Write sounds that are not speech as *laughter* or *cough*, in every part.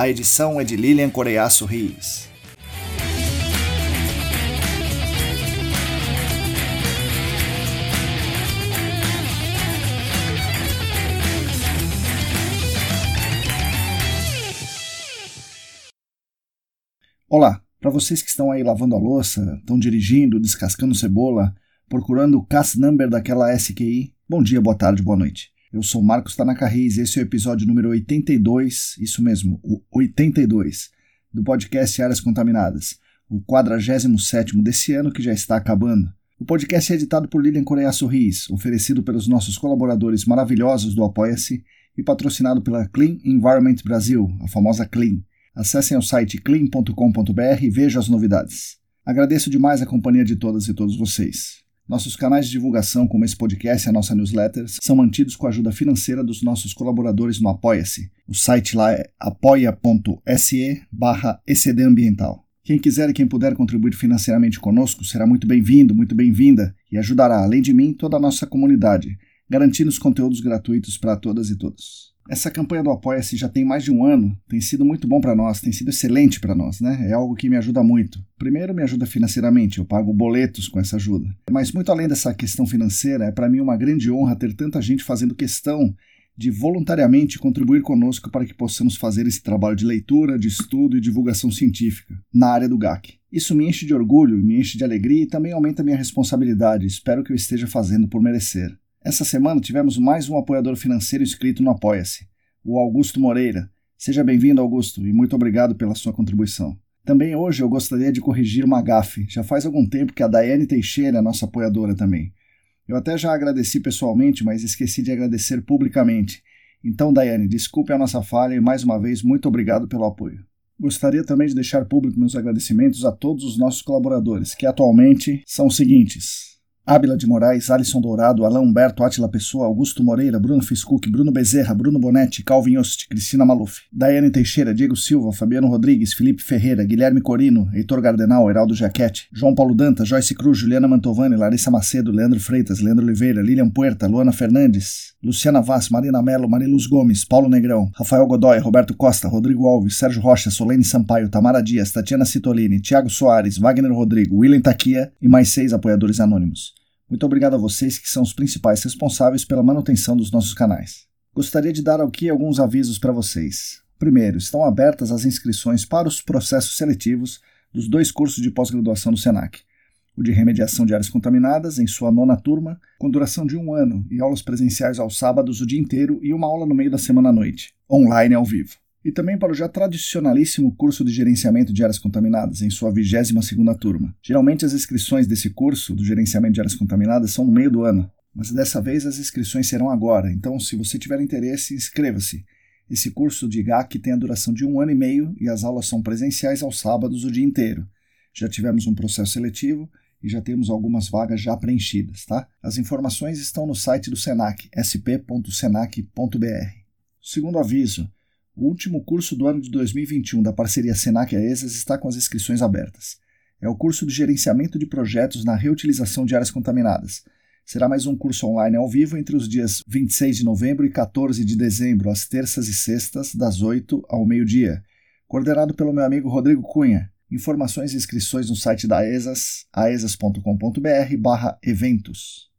A edição é de Lilian Coreiaço Rios. Olá, para vocês que estão aí lavando a louça, estão dirigindo, descascando cebola, procurando o CAS number daquela SQI, bom dia, boa tarde, boa noite. Eu sou Marcos Tanaka Reis esse é o episódio número 82, isso mesmo, o 82, do podcast Áreas Contaminadas, o 47 desse ano que já está acabando. O podcast é editado por Lilian Coreia Sorris, oferecido pelos nossos colaboradores maravilhosos do Apoia-se e patrocinado pela Clean Environment Brasil, a famosa Clean. Acessem o site clean.com.br e vejam as novidades. Agradeço demais a companhia de todas e todos vocês. Nossos canais de divulgação, como esse podcast e a nossa newsletter, são mantidos com a ajuda financeira dos nossos colaboradores no Apoia-se. O site lá é apoia.se barra ecdambiental. Quem quiser e quem puder contribuir financeiramente conosco será muito bem-vindo, muito bem-vinda e ajudará, além de mim, toda a nossa comunidade, garantindo os conteúdos gratuitos para todas e todos. Essa campanha do Apoia-se já tem mais de um ano, tem sido muito bom para nós, tem sido excelente para nós, né? É algo que me ajuda muito. Primeiro, me ajuda financeiramente, eu pago boletos com essa ajuda. Mas muito além dessa questão financeira, é para mim uma grande honra ter tanta gente fazendo questão de voluntariamente contribuir conosco para que possamos fazer esse trabalho de leitura, de estudo e divulgação científica na área do GAC. Isso me enche de orgulho, me enche de alegria e também aumenta minha responsabilidade. Espero que eu esteja fazendo por merecer. Essa semana tivemos mais um apoiador financeiro inscrito no Apoia-se, o Augusto Moreira. Seja bem-vindo, Augusto, e muito obrigado pela sua contribuição. Também hoje eu gostaria de corrigir uma gafe. Já faz algum tempo que a Daiane Teixeira é nossa apoiadora também. Eu até já agradeci pessoalmente, mas esqueci de agradecer publicamente. Então, Daiane, desculpe a nossa falha e mais uma vez muito obrigado pelo apoio. Gostaria também de deixar público meus agradecimentos a todos os nossos colaboradores, que atualmente são os seguintes: Ábila de Moraes, Alisson Dourado, Alain Humberto, Atila Pessoa, Augusto Moreira, Bruno Fiscuc, Bruno Bezerra, Bruno Bonetti, Calvin Yost, Cristina Maluf, Daiane Teixeira, Diego Silva, Fabiano Rodrigues, Felipe Ferreira, Guilherme Corino, Heitor Gardenal, Heraldo Jaquete, João Paulo Danta, Joyce Cruz, Juliana Mantovani, Larissa Macedo, Leandro Freitas, Leandro Oliveira, Lilian Puerta, Luana Fernandes, Luciana Vaz, Marina Melo, Mariluz Gomes, Paulo Negrão, Rafael Godoy, Roberto Costa, Rodrigo Alves, Sérgio Rocha, Solene Sampaio, Tamara Dias, Tatiana Citolini, Tiago Soares, Wagner Rodrigo, William Taquia e mais seis apoiadores anônimos. Muito obrigado a vocês que são os principais responsáveis pela manutenção dos nossos canais. Gostaria de dar aqui alguns avisos para vocês. Primeiro, estão abertas as inscrições para os processos seletivos dos dois cursos de pós-graduação do SENAC. O de remediação de áreas contaminadas, em sua nona turma, com duração de um ano e aulas presenciais aos sábados o dia inteiro e uma aula no meio da semana à noite, online ao vivo e também para o já tradicionalíssimo curso de gerenciamento de áreas contaminadas, em sua 22ª turma. Geralmente as inscrições desse curso, do gerenciamento de áreas contaminadas, são no meio do ano, mas dessa vez as inscrições serão agora, então se você tiver interesse, inscreva-se. Esse curso de GAC tem a duração de um ano e meio e as aulas são presenciais aos sábados o dia inteiro. Já tivemos um processo seletivo e já temos algumas vagas já preenchidas, tá? As informações estão no site do Senac, sp.senac.br. Segundo aviso, o último curso do ano de 2021 da parceria Senac ESAS está com as inscrições abertas. É o curso de gerenciamento de projetos na reutilização de áreas contaminadas. Será mais um curso online ao vivo entre os dias 26 de novembro e 14 de dezembro, às terças e sextas, das 8 ao meio-dia. Coordenado pelo meu amigo Rodrigo Cunha. Informações e inscrições no site da ESAS, aesas.com.br/eventos.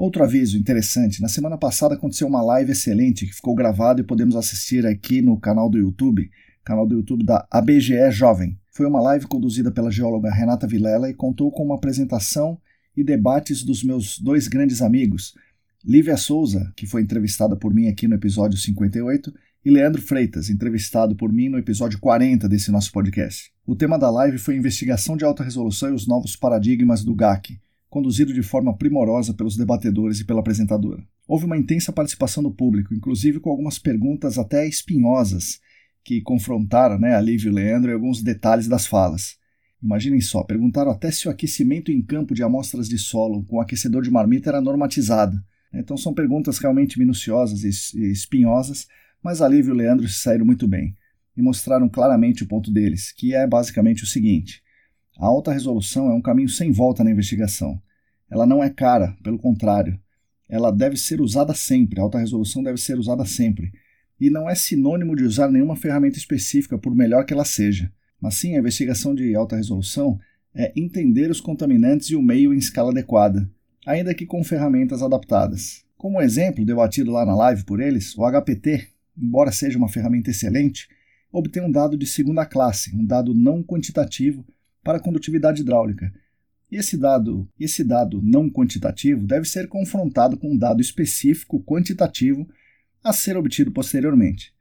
Outro aviso interessante: na semana passada aconteceu uma live excelente que ficou gravada e podemos assistir aqui no canal do YouTube, canal do YouTube da ABGE Jovem. Foi uma live conduzida pela geóloga Renata Vilela e contou com uma apresentação e debates dos meus dois grandes amigos, Lívia Souza, que foi entrevistada por mim aqui no episódio 58, e Leandro Freitas, entrevistado por mim no episódio 40 desse nosso podcast. O tema da live foi investigação de alta resolução e os novos paradigmas do GAC, conduzido de forma primorosa pelos debatedores e pela apresentadora. Houve uma intensa participação do público, inclusive com algumas perguntas até espinhosas, que confrontaram né, a Lívia e o Leandro e alguns detalhes das falas. Imaginem só, perguntaram até se o aquecimento em campo de amostras de solo com aquecedor de marmita era normatizado. Então são perguntas realmente minuciosas e espinhosas, mas a Lívia e o Leandro se saíram muito bem e mostraram claramente o ponto deles, que é basicamente o seguinte: a alta resolução é um caminho sem volta na investigação. Ela não é cara, pelo contrário, ela deve ser usada sempre, a alta resolução deve ser usada sempre, e não é sinônimo de usar nenhuma ferramenta específica, por melhor que ela seja. Mas sim, a investigação de alta resolução é entender os contaminantes e o meio em escala adequada, ainda que com ferramentas adaptadas. Como exemplo debatido lá na live por eles, o HPT, embora seja uma ferramenta excelente, obtém um dado de segunda classe, um dado não quantitativo para a condutividade hidráulica. Esse dado, esse dado não quantitativo deve ser confrontado com um dado específico quantitativo a ser obtido posteriormente.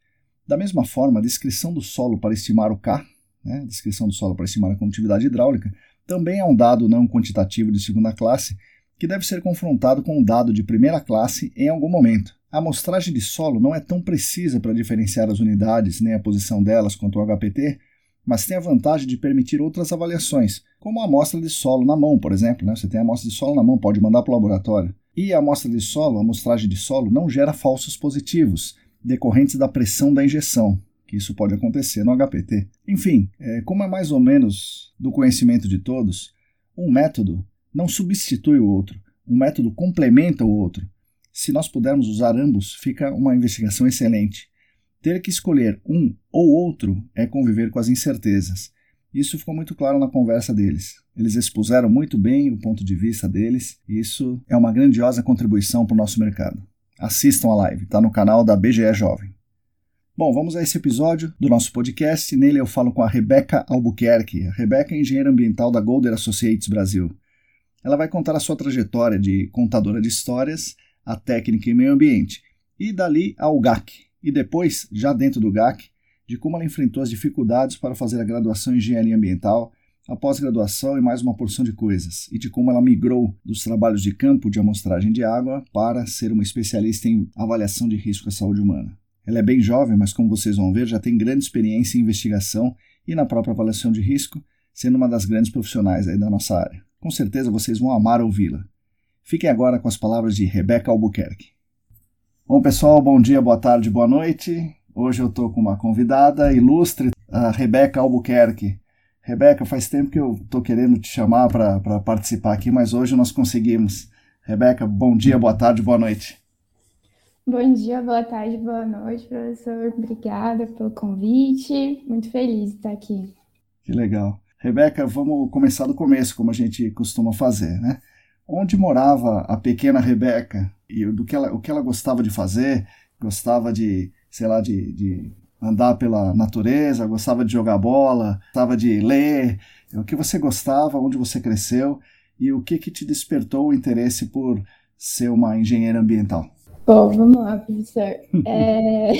Da mesma forma, a descrição do solo para estimar o K, né, descrição do solo para estimar a condutividade hidráulica, também é um dado não quantitativo de segunda classe que deve ser confrontado com um dado de primeira classe em algum momento. A amostragem de solo não é tão precisa para diferenciar as unidades nem a posição delas quanto o HPT, mas tem a vantagem de permitir outras avaliações, como a amostra de solo na mão, por exemplo. Né? Você tem a amostra de solo na mão, pode mandar para o laboratório. E a amostra de solo, a amostragem de solo, não gera falsos positivos, decorrentes da pressão da injeção, que isso pode acontecer no HPT. Enfim, é, como é mais ou menos do conhecimento de todos, um método não substitui o outro, um método complementa o outro. Se nós pudermos usar ambos, fica uma investigação excelente. Ter que escolher um ou outro é conviver com as incertezas. Isso ficou muito claro na conversa deles. Eles expuseram muito bem o ponto de vista deles, e isso é uma grandiosa contribuição para o nosso mercado. Assistam a live, está no canal da BGE Jovem. Bom, vamos a esse episódio do nosso podcast. Nele eu falo com a Rebeca Albuquerque. A Rebeca é engenheira ambiental da Golder Associates Brasil. Ela vai contar a sua trajetória de contadora de histórias, a técnica em meio ambiente, e dali ao GAC, e depois, já dentro do GAC, de como ela enfrentou as dificuldades para fazer a graduação em engenharia ambiental, a pós-graduação e mais uma porção de coisas, e de como ela migrou dos trabalhos de campo de amostragem de água para ser uma especialista em avaliação de risco à saúde humana. Ela é bem jovem, mas como vocês vão ver, já tem grande experiência em investigação e na própria avaliação de risco, sendo uma das grandes profissionais aí da nossa área. Com certeza vocês vão amar ouvi-la. Fiquem agora com as palavras de Rebeca Albuquerque. Bom, pessoal, bom dia, boa tarde, boa noite. Hoje eu estou com uma convidada ilustre, a Rebeca Albuquerque. Rebeca, faz tempo que eu estou querendo te chamar para participar aqui, mas hoje nós conseguimos. Rebeca, bom dia, boa tarde, boa noite. Bom dia, boa tarde, boa noite, professor. Obrigada pelo convite. Muito feliz de estar aqui. Que legal. Rebeca, vamos começar do começo, como a gente costuma fazer, né? Onde morava a pequena Rebeca e do que ela, o que ela gostava de fazer? Gostava de, sei lá, de, de andar pela natureza, gostava de jogar bola, gostava de ler. O que você gostava, onde você cresceu e o que, que te despertou o interesse por ser uma engenheira ambiental? Bom, vamos lá, professor. É...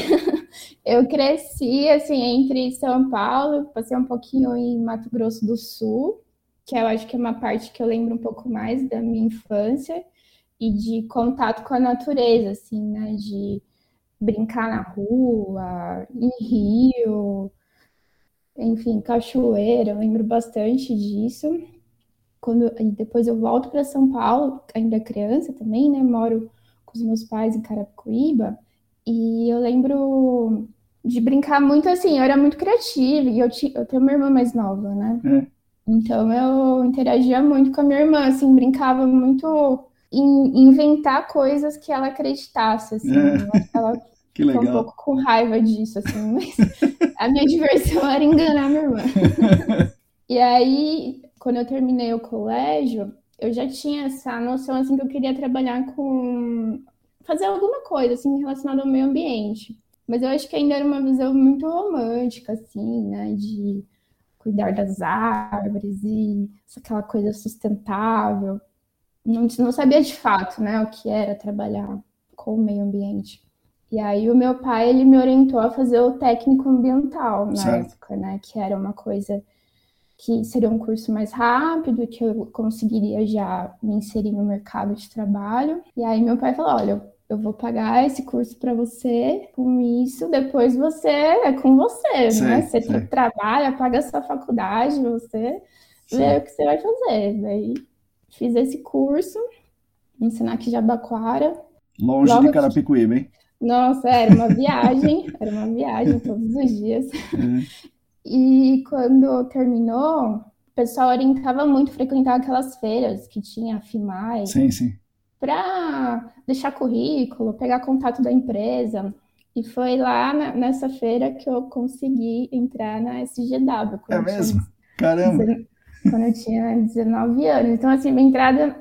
*laughs* eu cresci assim entre São Paulo, passei um pouquinho em Mato Grosso do Sul, que eu acho que é uma parte que eu lembro um pouco mais da minha infância e de contato com a natureza, assim, né? De brincar na rua, em rio, enfim, cachoeira, eu lembro bastante disso. Quando e depois eu volto para São Paulo, ainda criança também, né? Moro com os meus pais em Carapicuíba, e eu lembro de brincar muito assim, eu era muito criativa, e eu, tinha, eu tenho uma irmã mais nova, né? É. Então eu interagia muito com a minha irmã, assim, brincava muito inventar coisas que ela acreditasse, assim. É. Ela *laughs* que legal. um pouco com raiva disso, assim, *laughs* mas a minha diversão era enganar minha irmã. *laughs* e aí, quando eu terminei o colégio, eu já tinha essa noção assim que eu queria trabalhar com fazer alguma coisa assim relacionada ao meio ambiente. Mas eu acho que ainda era uma visão muito romântica assim, né, de cuidar das árvores e aquela coisa sustentável. Não, não sabia de fato, né, o que era trabalhar com o meio ambiente. E aí o meu pai, ele me orientou a fazer o técnico ambiental na certo. época, né, que era uma coisa que seria um curso mais rápido, que eu conseguiria já me inserir no mercado de trabalho. E aí meu pai falou: olha, eu vou pagar esse curso para você, com isso, depois você é com você, sim, né? Você sim. trabalha, paga a sua faculdade, você sim. vê o que você vai fazer. Daí fiz esse curso, ensinar aqui Jabaquara. Longe Logo de Carapicuíba, hein? Nossa, era uma viagem, *laughs* era uma viagem todos os dias. É. E quando terminou, o pessoal orientava muito frequentar aquelas feiras que tinha a FIMAI. Sim, sim. Para deixar currículo, pegar contato da empresa. E foi lá nessa feira que eu consegui entrar na SGW. É mesmo? Caramba! Quando eu tinha 19 anos. Então, assim, minha entrada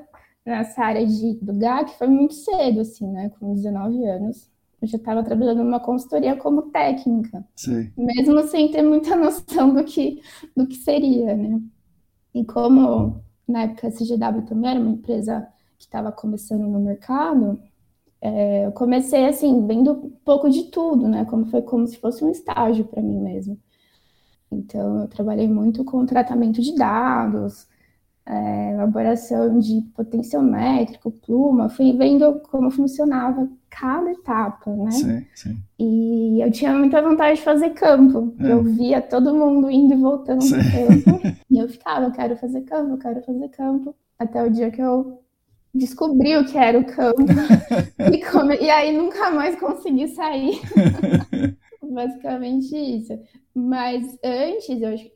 nessa área de, do GAC foi muito cedo, assim, né? Com 19 anos eu já estava trabalhando numa consultoria como técnica, Sim. mesmo sem ter muita *laughs* noção do que, do que seria, né? E como na época a CGW também era uma empresa que estava começando no mercado, é, eu comecei assim, vendo um pouco de tudo, né? Como foi como se fosse um estágio para mim mesmo. Então, eu trabalhei muito com tratamento de dados, é, elaboração de potenciométrico, pluma, fui vendo como funcionava cada etapa, né? Sim, sim. E eu tinha muita vontade de fazer campo. É. Eu via todo mundo indo e voltando sim. campo. *laughs* e eu ficava, eu quero fazer campo, eu quero fazer campo. Até o dia que eu descobri o que era o campo. *laughs* e, come... e aí nunca mais consegui sair. *laughs* Basicamente isso. Mas antes, eu acho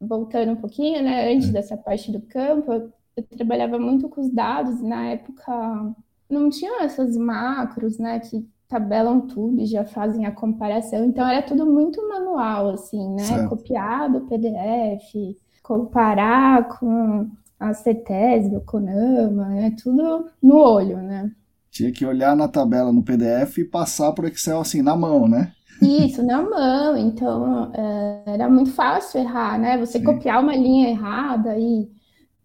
voltando um pouquinho, né, antes dessa parte do campo, eu, eu trabalhava muito com os dados, na época não tinha essas macros, né, que tabelam tudo e já fazem a comparação, então era tudo muito manual, assim, né, certo. copiado PDF, comparar com a CETESB, o CONAMA, né, tudo no olho, né. Tinha que olhar na tabela no PDF e passar por Excel assim, na mão, né? Isso, na mão. Então, é, era muito fácil errar, né? Você Sim. copiar uma linha errada e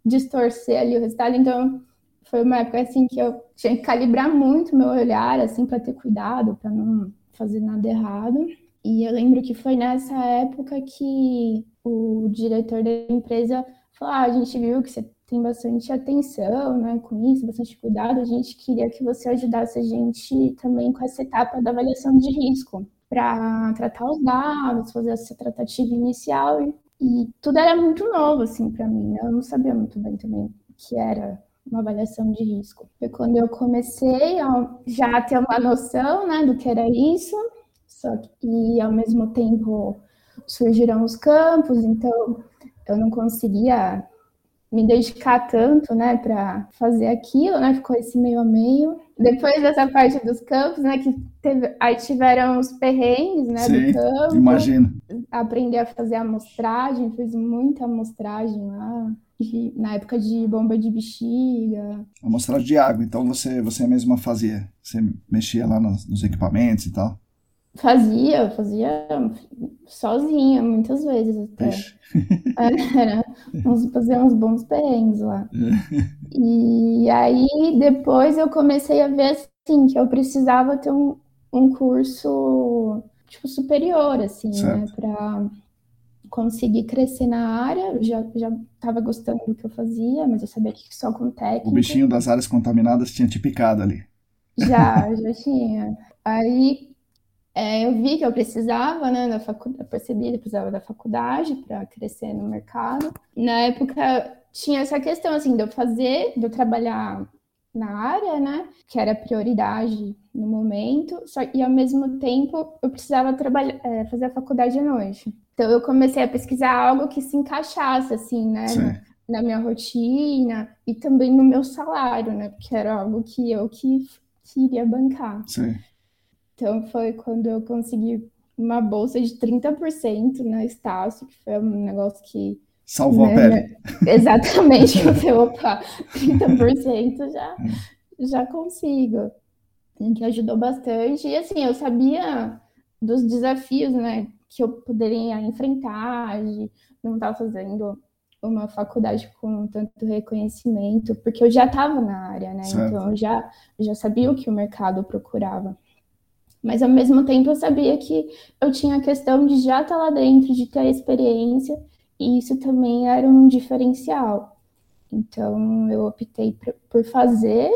distorcer ali o resultado. Então, foi uma época assim que eu tinha que calibrar muito meu olhar, assim, para ter cuidado, para não fazer nada errado. E eu lembro que foi nessa época que o diretor da empresa falou: ah, a gente viu que você tem bastante atenção, né, com isso, bastante cuidado. A gente queria que você ajudasse a gente também com essa etapa da avaliação de risco para tratar os dados, fazer essa tratativa inicial e, e tudo era muito novo assim para mim. Né? Eu não sabia muito bem também o que era uma avaliação de risco. Foi quando eu comecei a já ter uma noção, né, do que era isso, só que e ao mesmo tempo surgiram os campos, então eu não conseguia me dedicar tanto, né, para fazer aquilo, né, ficou esse meio a meio. Depois dessa parte dos campos, né, que teve, aí tiveram os perrengues, né, Sim, do campo. Imagino. Aprender a fazer amostragem, fiz muita amostragem lá. De, na época de bomba de bexiga. Amostragem de água, então você, você mesma fazia? Você mexia lá nos, nos equipamentos e tal? Fazia, fazia sozinha, muitas vezes até. Era, uns, fazia uns bons perrengues lá. *laughs* E aí depois eu comecei a ver assim que eu precisava ter um, um curso tipo superior, assim, né, certo. né? Pra conseguir crescer na área. Eu já, já tava gostando do que eu fazia, mas eu sabia que só com técnica. O bichinho das áreas contaminadas tinha te picado ali. Já, já tinha. Aí é, eu vi que eu precisava, né, da faculdade, percebi que eu precisava da faculdade para crescer no mercado. Na época tinha essa questão assim de eu fazer, de eu trabalhar na área, né, que era prioridade no momento, só e ao mesmo tempo eu precisava trabalhar, é, fazer a faculdade à noite. Então eu comecei a pesquisar algo que se encaixasse assim, né, na, na, minha rotina e também no meu salário, né, porque era algo que eu que queria bancar. Sim. Então foi quando eu consegui uma bolsa de 30% na Estácio, que foi um negócio que. Salvou né, a pele. Exatamente, eu *laughs* falei, opa, 30% já, já consigo. Que ajudou bastante. E assim, eu sabia dos desafios, né? que eu poderia enfrentar, de não estar fazendo uma faculdade com tanto reconhecimento, porque eu já estava na área, né? Certo. Então eu já, já sabia o que o mercado procurava. Mas ao mesmo tempo eu sabia que eu tinha a questão de já estar lá dentro, de ter a experiência, e isso também era um diferencial. Então eu optei por fazer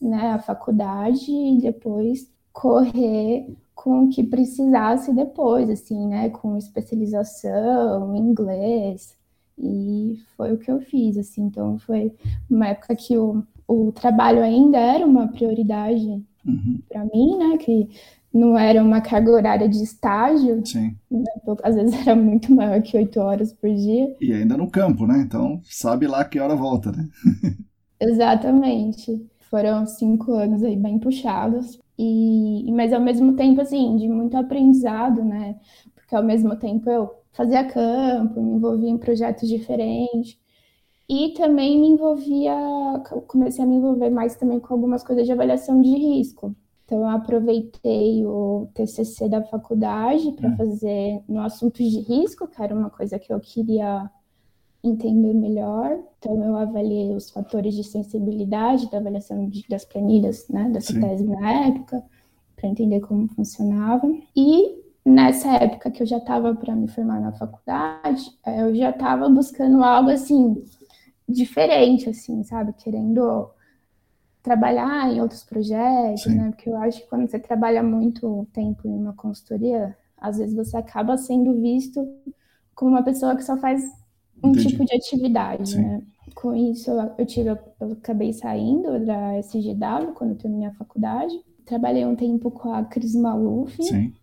né, a faculdade e depois correr com o que precisasse depois, assim, né, com especialização em inglês, e foi o que eu fiz, assim, então foi uma época que o, o trabalho ainda era uma prioridade uhum. para mim, né, que não era uma carga horária de estágio, Sim. Né, às vezes era muito maior que oito horas por dia. E ainda no campo, né, então sabe lá que hora volta, né? *laughs* Exatamente. Foram cinco anos aí bem puxados, e, mas ao mesmo tempo, assim, de muito aprendizado, né? Porque ao mesmo tempo eu fazia campo, me envolvia em projetos diferentes. E também me envolvia, comecei a me envolver mais também com algumas coisas de avaliação de risco. Então, eu aproveitei o TCC da faculdade para hum. fazer no assunto de risco, que era uma coisa que eu queria entender melhor. Então, eu avaliei os fatores de sensibilidade da avaliação de, das planilhas, né, dessa Sim. tese na época, para entender como funcionava. E nessa época que eu já estava para me formar na faculdade, eh, eu já estava buscando algo assim diferente, assim, sabe, querendo trabalhar em outros projetos, Sim. né? Porque eu acho que quando você trabalha muito tempo em uma consultoria, às vezes você acaba sendo visto como uma pessoa que só faz um Entendi. tipo de atividade, Sim. né? Com isso, eu, tive, eu acabei saindo da SGW quando terminei a faculdade. Trabalhei um tempo com a Cris Maluf Sim.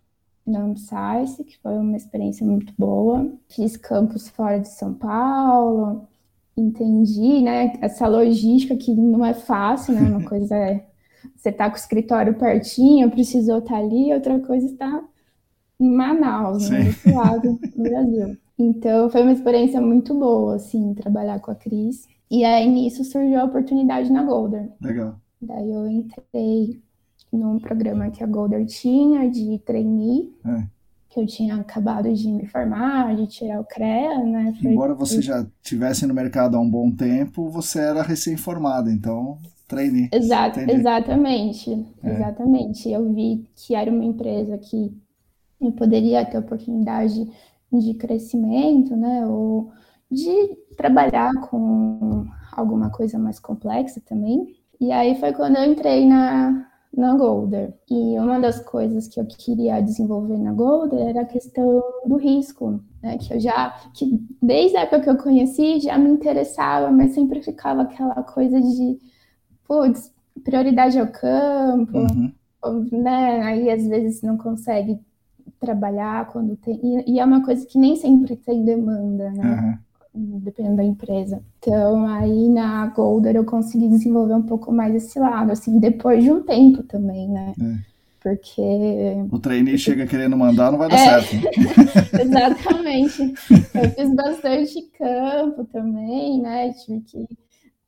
na Amsice, que foi uma experiência muito boa. Fiz campus fora de São Paulo, entendi, né? Essa logística que não é fácil, né? Uma *laughs* coisa é você tá com o escritório pertinho, precisou estar tá ali, outra coisa está em Manaus, né? Desse lado do Brasil. Então, foi uma experiência muito boa, assim, trabalhar com a Cris. E aí, nisso, surgiu a oportunidade na Golder. Legal. Daí, eu entrei num programa que a Golder tinha, de trainee, é. Que eu tinha acabado de me formar, de tirar o CREA, né? Foi... Embora você já estivesse no mercado há um bom tempo, você era recém-formada, então trainee. Exato, exatamente, é. exatamente. Eu vi que era uma empresa que eu poderia ter oportunidade de crescimento, né? Ou de trabalhar com alguma coisa mais complexa também. E aí foi quando eu entrei na, na Golder. E uma das coisas que eu queria desenvolver na Golder era a questão do risco, né? Que eu já, que desde a época que eu conheci, já me interessava, mas sempre ficava aquela coisa de, putz, prioridade ao campo, uhum. né? Aí às vezes não consegue trabalhar quando tem. E, e, é uma coisa que nem sempre tem demanda, né? Uhum. Dependendo da empresa. Então, aí na Golder eu consegui desenvolver um pouco mais esse lado, assim, depois de um tempo também, né? É. Porque. O trainee chega querendo mandar, não vai dar é, certo. *laughs* Exatamente. Eu fiz bastante campo também, né? Tive que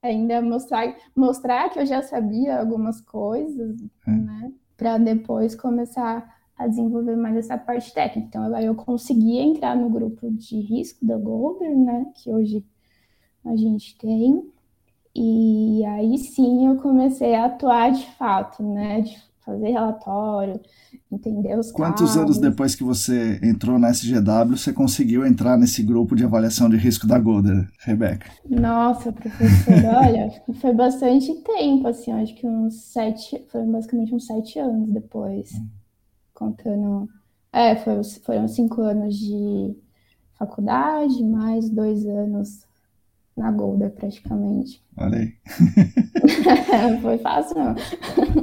ainda mostrar, mostrar que eu já sabia algumas coisas, é. né? Para depois começar a desenvolver mais essa parte técnica. Então, eu consegui entrar no grupo de risco da Golder, né, que hoje a gente tem. E aí sim eu comecei a atuar de fato, né, de fazer relatório, entender os Quantos anos depois que você entrou na SGW, você conseguiu entrar nesse grupo de avaliação de risco da Golder, Rebeca? Nossa, professor, *laughs* olha, foi bastante tempo, assim, acho que uns sete, foi basicamente uns sete anos depois. Hum contando. É, foi, foram cinco anos de faculdade, mais dois anos na Golda, praticamente. Olha aí. *laughs* foi fácil, não.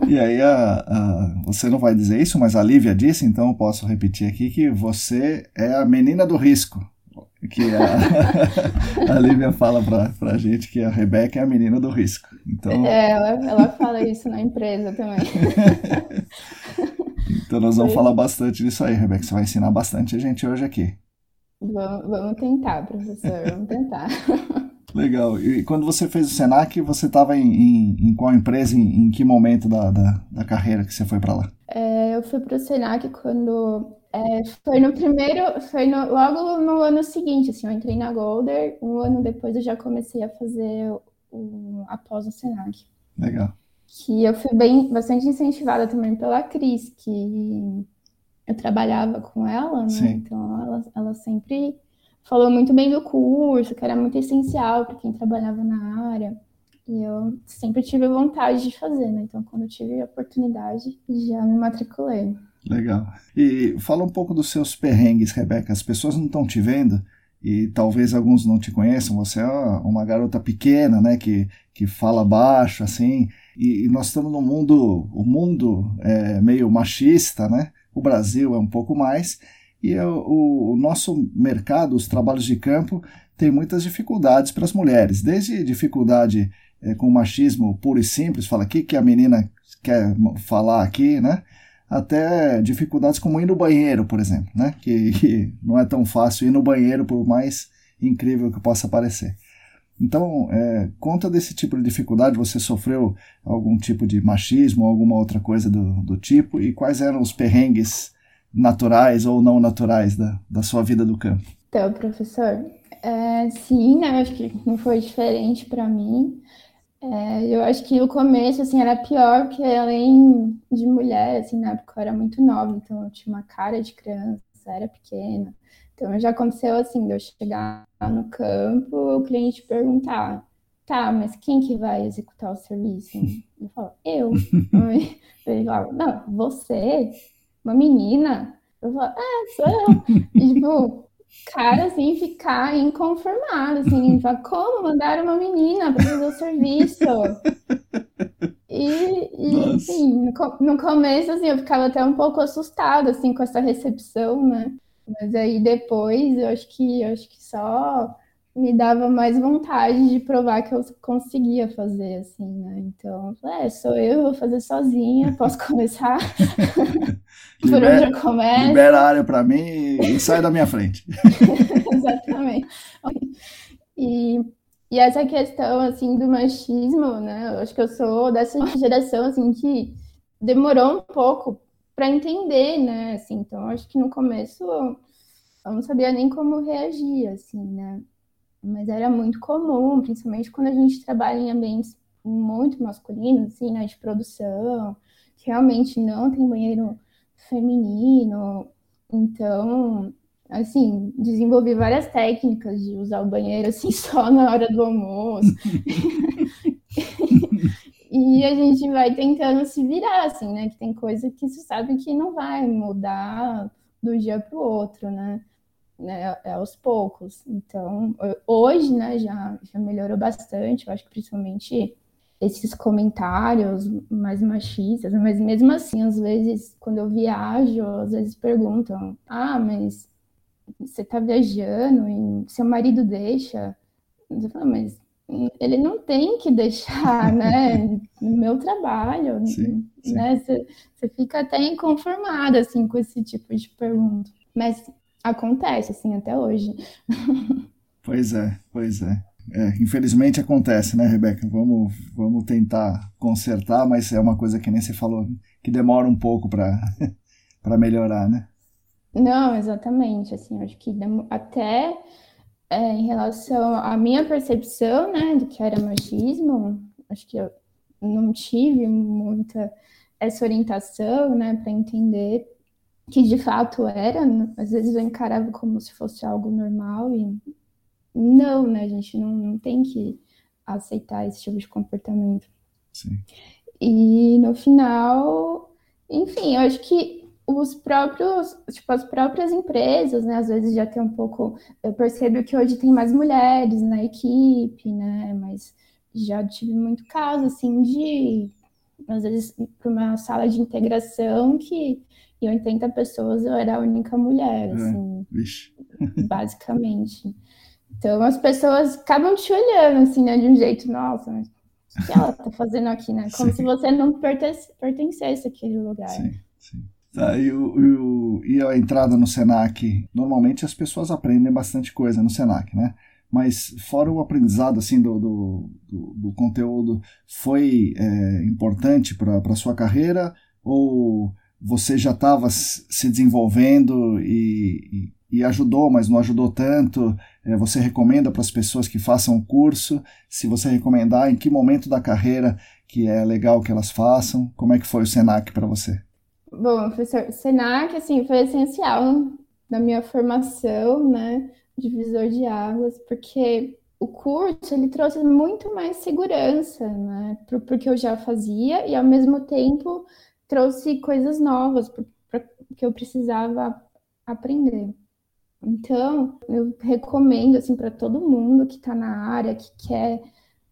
E aí, a, a, você não vai dizer isso, mas a Lívia disse, então eu posso repetir aqui que você é a menina do risco. Que a, *laughs* a Lívia fala pra, pra gente que a Rebeca é a menina do risco. Então... É, ela, ela fala isso na empresa também. *laughs* Então nós vamos Foi. falar bastante disso aí, Rebeca. Você vai ensinar bastante a gente hoje aqui. Vamos, vamos tentar, professor, vamos tentar. *laughs* Legal. E quando você fez o Senac, você estava em, em, em, qual empresa, em, em que momento da, da, da, carreira que você foi para lá? É, eu fui para o Senac quando É, foi no primeiro, foi no, logo no ano seguinte, assim, eu entrei na Golder, um ano depois eu já comecei a fazer o, após o Senac. Legal. Que eu fui bem, bastante incentivada também pela Cris, que eu trabalhava com ela, né? Sim. Então ela, ela sempre falou muito bem do curso, que era muito essencial para quem trabalhava na área. E eu sempre tive vontade de fazer, né? Então, quando eu tive a oportunidade, já me matriculei. Legal. E fala um pouco dos seus perrengues, Rebeca. As pessoas não estão te vendo e talvez alguns não te conheçam. Você é uma garota pequena, né? Que, que fala baixo, assim. E, nós estamos num mundo, o mundo é meio machista, né? O Brasil é um pouco mais. E é o, o nosso mercado, os trabalhos de campo, tem muitas dificuldades para as mulheres. Desde dificuldade é, com machismo puro e simples, fala aqui que a menina quer falar aqui, né? Até dificuldades como ir no banheiro, por exemplo, né? Que, *laughs* que não é tão fácil ir no banheiro, por mais incrível que possa parecer. Então, é, conta desse tipo de dificuldade. Você sofreu algum tipo de machismo ou alguma outra coisa do, do tipo? E quais eram os perrengues naturais ou não naturais da, da sua vida do campo? Então, professor, é, sim, né? Acho que não foi diferente para mim. É, eu acho que o começo, assim, era pior, porque além de mulher, assim, na época eu era muito nova, então eu tinha uma cara de criança, era pequena. Então já aconteceu, assim, de eu chegar no campo, o cliente perguntar, tá, mas quem que vai executar o serviço? Eu falo, eu. *laughs* Ele fala, não, você? Uma menina? Eu falo, é, sou eu. E, tipo, cara, assim, ficar inconformado, assim, falar, como mandar uma menina para fazer o serviço? E, e enfim, no, no, começo, assim, eu ficava até um pouco assustada, assim, com essa recepção, né? Mas aí depois, eu acho que, eu acho que só me dava mais vontade de provar que eu conseguia fazer, assim, né? Então, é, sou eu, vou fazer sozinha, posso *laughs* começar *laughs* por libera, onde eu começo. Libera a área para mim e sai da minha frente. *laughs* Exatamente. E, e essa questão, assim, do machismo, né? Eu acho que eu sou dessa geração, assim, que demorou um pouco para entender, né? Assim, então, acho que no começo eu não sabia nem como reagir, assim, né? mas era muito comum, principalmente quando a gente trabalha em ambientes muito masculinos, assim, né, de produção, que realmente não tem banheiro feminino. Então, assim, desenvolvi várias técnicas de usar o banheiro assim *laughs* só na hora do almoço. *laughs* e a gente vai tentando se virar, assim, né? Que tem coisa que você sabe que não vai mudar do dia para o outro, né? né, é aos poucos. Então, hoje, né, já, já melhorou bastante, eu acho que principalmente esses comentários mais machistas, mas mesmo assim, às vezes, quando eu viajo, às vezes perguntam, ah, mas você tá viajando e seu marido deixa? Eu falo, mas ele não tem que deixar, *laughs* né? No meu trabalho, sim, né? Você, você fica até inconformada, assim, com esse tipo de pergunta. Mas acontece, assim, até hoje. *laughs* Pois é, pois é. é. infelizmente acontece, né, Rebeca? Vamos, vamos tentar consertar, mas é uma coisa que nem você falou, que demora um pouco para *laughs* melhorar, né? Não, exatamente. Assim, acho que até é, em relação à minha percepção, né, do que era machismo, acho que eu não tive muita essa orientação, né, para entender que de fato era, às vezes eu encarava como se fosse algo normal e não, né? A gente não, não tem que aceitar esse tipo de comportamento. Sim. E no final, enfim, eu acho que os próprios, tipo, as próprias empresas, né, às vezes já tem um pouco, eu percebo que hoje tem mais mulheres na equipe, né, mas já tive muito caso, assim, de, às vezes, para uma sala de integração que e 80 pessoas eu era a única mulher, é, assim, *laughs* basicamente. Então as pessoas acabam te olhando, assim, né, de um jeito, nossa, mas o que ela tá fazendo aqui, né? Como sim. se você não pertence, pertencesse àquele lugar. Sim, sim. Tá, e, o, e a entrada no Senac, normalmente as pessoas aprendem bastante coisa no Senac, né? Mas fora o aprendizado assim do, do, do, do conteúdo, foi é, importante para a sua carreira ou você já estava se desenvolvendo e, e, e, ajudou, mas não ajudou tanto? É, você recomenda para as pessoas que façam o curso? Se você recomendar, em que momento da carreira que é legal que elas façam? Como é que foi o Senac para você? Bom, professor, Senac assim foi essencial na minha formação, né, divisor de águas, porque o curso ele trouxe muito mais segurança, né, porque eu já fazia e ao mesmo tempo trouxe coisas novas que eu precisava aprender. Então, eu recomendo assim para todo mundo que está na área, que quer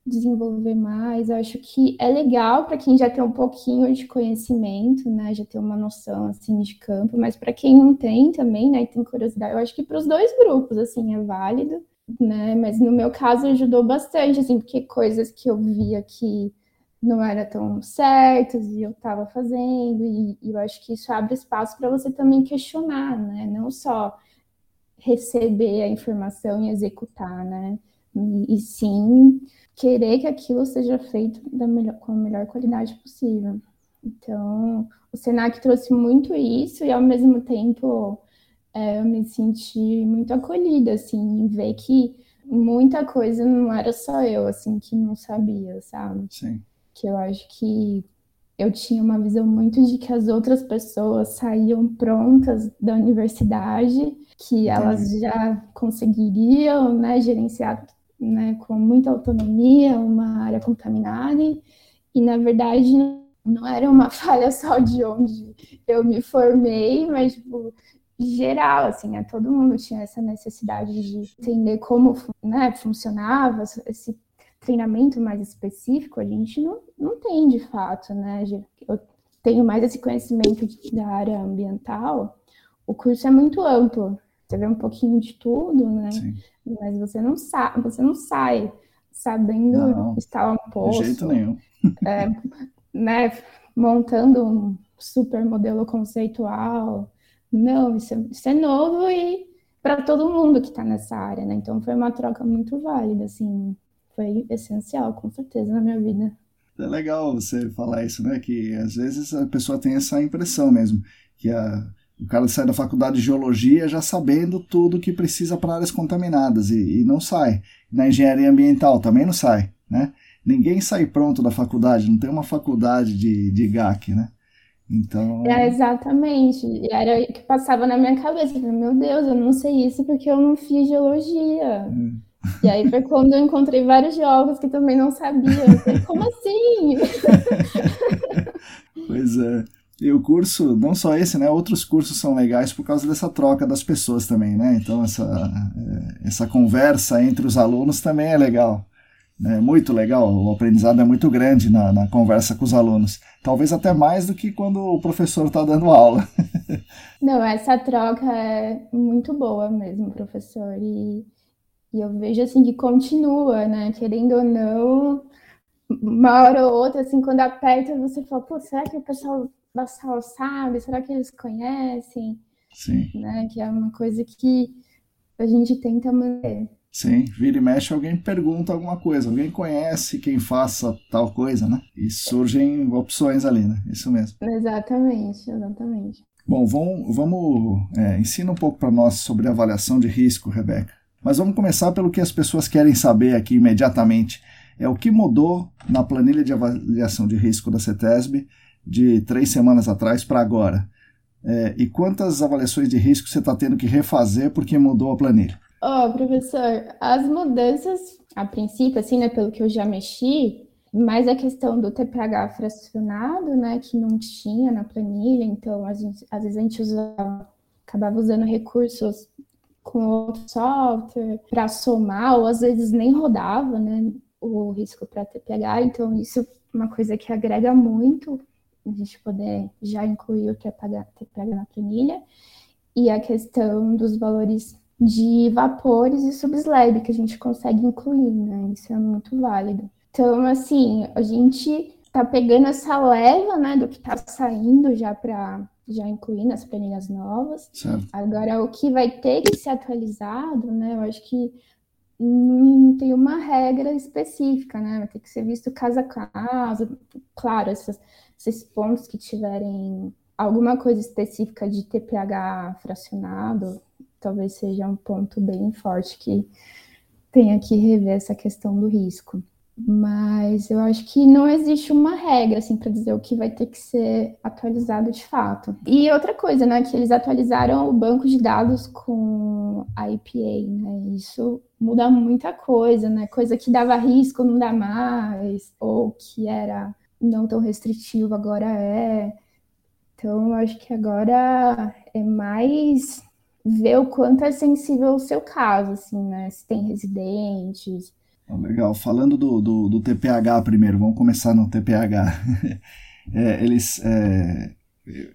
desenvolver mais. Eu acho que é legal para quem já tem um pouquinho de conhecimento, né, já tem uma noção assim de campo, mas para quem não tem também, né, e tem curiosidade, eu acho que para os dois grupos assim é válido, né? Mas no meu caso ajudou bastante, assim, porque coisas que eu via que não era tão certas e eu estava fazendo, e, e, eu acho que isso abre espaço para você também questionar, né? Não só receber a informação e executar, né? E, e sim querer que aquilo seja feito da melhor, com a melhor qualidade possível. Então, o Senac trouxe muito isso e ao mesmo tempo é, eu me senti muito acolhida, assim, em ver que muita coisa não era só eu, assim, que não sabia, sabe? Sim que eu acho que eu tinha uma visão muito de que as outras pessoas saíam prontas da universidade, que elas já conseguiriam né, gerenciar né, com muita autonomia uma área contaminada, e na verdade não era uma *laughs* falha só de onde eu me formei, mas tipo, geral, assim, né, todo mundo tinha essa necessidade de entender como né, funcionava esse treinamento mais específico, a gente não, não tem de fato, né? Eu tenho mais esse conhecimento da área ambiental, o curso é muito amplo, você vê um pouquinho de tudo, né? Sim. Mas você não sabe, você não sai sabendo não, instalar um poço. De jeito nenhum. *laughs* É, né, montando um super modelo conceitual. Não, isso é, isso é novo e para todo mundo que está nessa área, né? Então foi uma troca muito válida, assim, foi essencial, com certeza, na minha vida. É legal você falar isso, né? Que às vezes a pessoa tem essa impressão mesmo, que a, o cara sai da faculdade de geologia já sabendo tudo que precisa para áreas contaminadas e, e, não sai. Na engenharia ambiental também não sai, né? Ninguém sai pronto da faculdade, não tem uma faculdade de, de GAC, né? Então. É, exatamente. Era o que passava na minha cabeça. Meu Deus, eu não sei isso porque eu não fiz geologia. É. E aí foi quando eu encontrei vários jogos que também não sabia. Falei, como assim? *laughs* pois é. E o curso, não só esse, né? Outros cursos são legais por causa dessa troca das pessoas também, né? Então essa, é, essa conversa entre os alunos também é legal. É muito legal, o aprendizado é muito grande na, na conversa com os alunos. Talvez até mais do que quando o professor está dando aula. *laughs* Não, essa troca é muito boa mesmo, professor. E e eu vejo assim que continua, né? Querendo ou não, uma hora ou outra, assim, quando aperta, você fala, pô, será que o pessoal da sala sabe? Será que eles conhecem? Sim. Né? Que é uma coisa que a gente tenta manter. Sim, vira e mexe, alguém pergunta alguma coisa, alguém conhece quem faça tal coisa, né? E surgem opções ali, né? Isso mesmo. Exatamente, exatamente. Bom, vamos, vamos é, ensina um pouco para nós sobre avaliação de risco, Rebeca. Mas vamos começar pelo que as pessoas querem saber aqui imediatamente. É o que mudou na planilha de avaliação de risco da CETESB de três semanas atrás para agora. É, e quantas avaliações de risco você está tendo que refazer porque mudou a planilha? Oh, professor, as mudanças, a princípio, assim, né, pelo que eu já mexi, mais a questão do TPH fracionado, né, que não tinha na planilha, então a gente, às vezes a gente usava, acabava usando recursos com outro software para somar, ou às vezes nem rodava, né, o risco para TPH, então isso é uma coisa que agrega muito a gente poder já incluir o TPH, TPH na planilha, e a questão dos valores de vapores e subslab que a gente consegue incluir, né, isso é muito válido. Então, assim, a gente tá pegando essa leva, né, do que tá saindo já para já incluir nas planilhas novas. Certo. Agora, o que vai ter que ser atualizado, né? Eu acho que não tem uma regra específica, né? Vai ter que ser visto caso a caso. Claro, esses, esses pontos que tiverem alguma coisa específica de TPH fracionado, talvez seja um ponto bem forte que tenha que rever essa questão do risco. Mas eu acho que não existe uma regra assim para dizer o que vai ter que ser atualizado de fato. E outra coisa, né, que eles atualizaram o banco de dados com a IPA, né? Isso muda muita coisa, né? Coisa que dava risco não dá mais, ou que era não tão restritivo agora é. Então, eu acho que agora é mais ver o quanto é sensível o seu caso, assim, né? Se tem residentes, Legal. Falando do, do, do, TPH primeiro, vamos começar no TPH. *laughs* é, eles, é,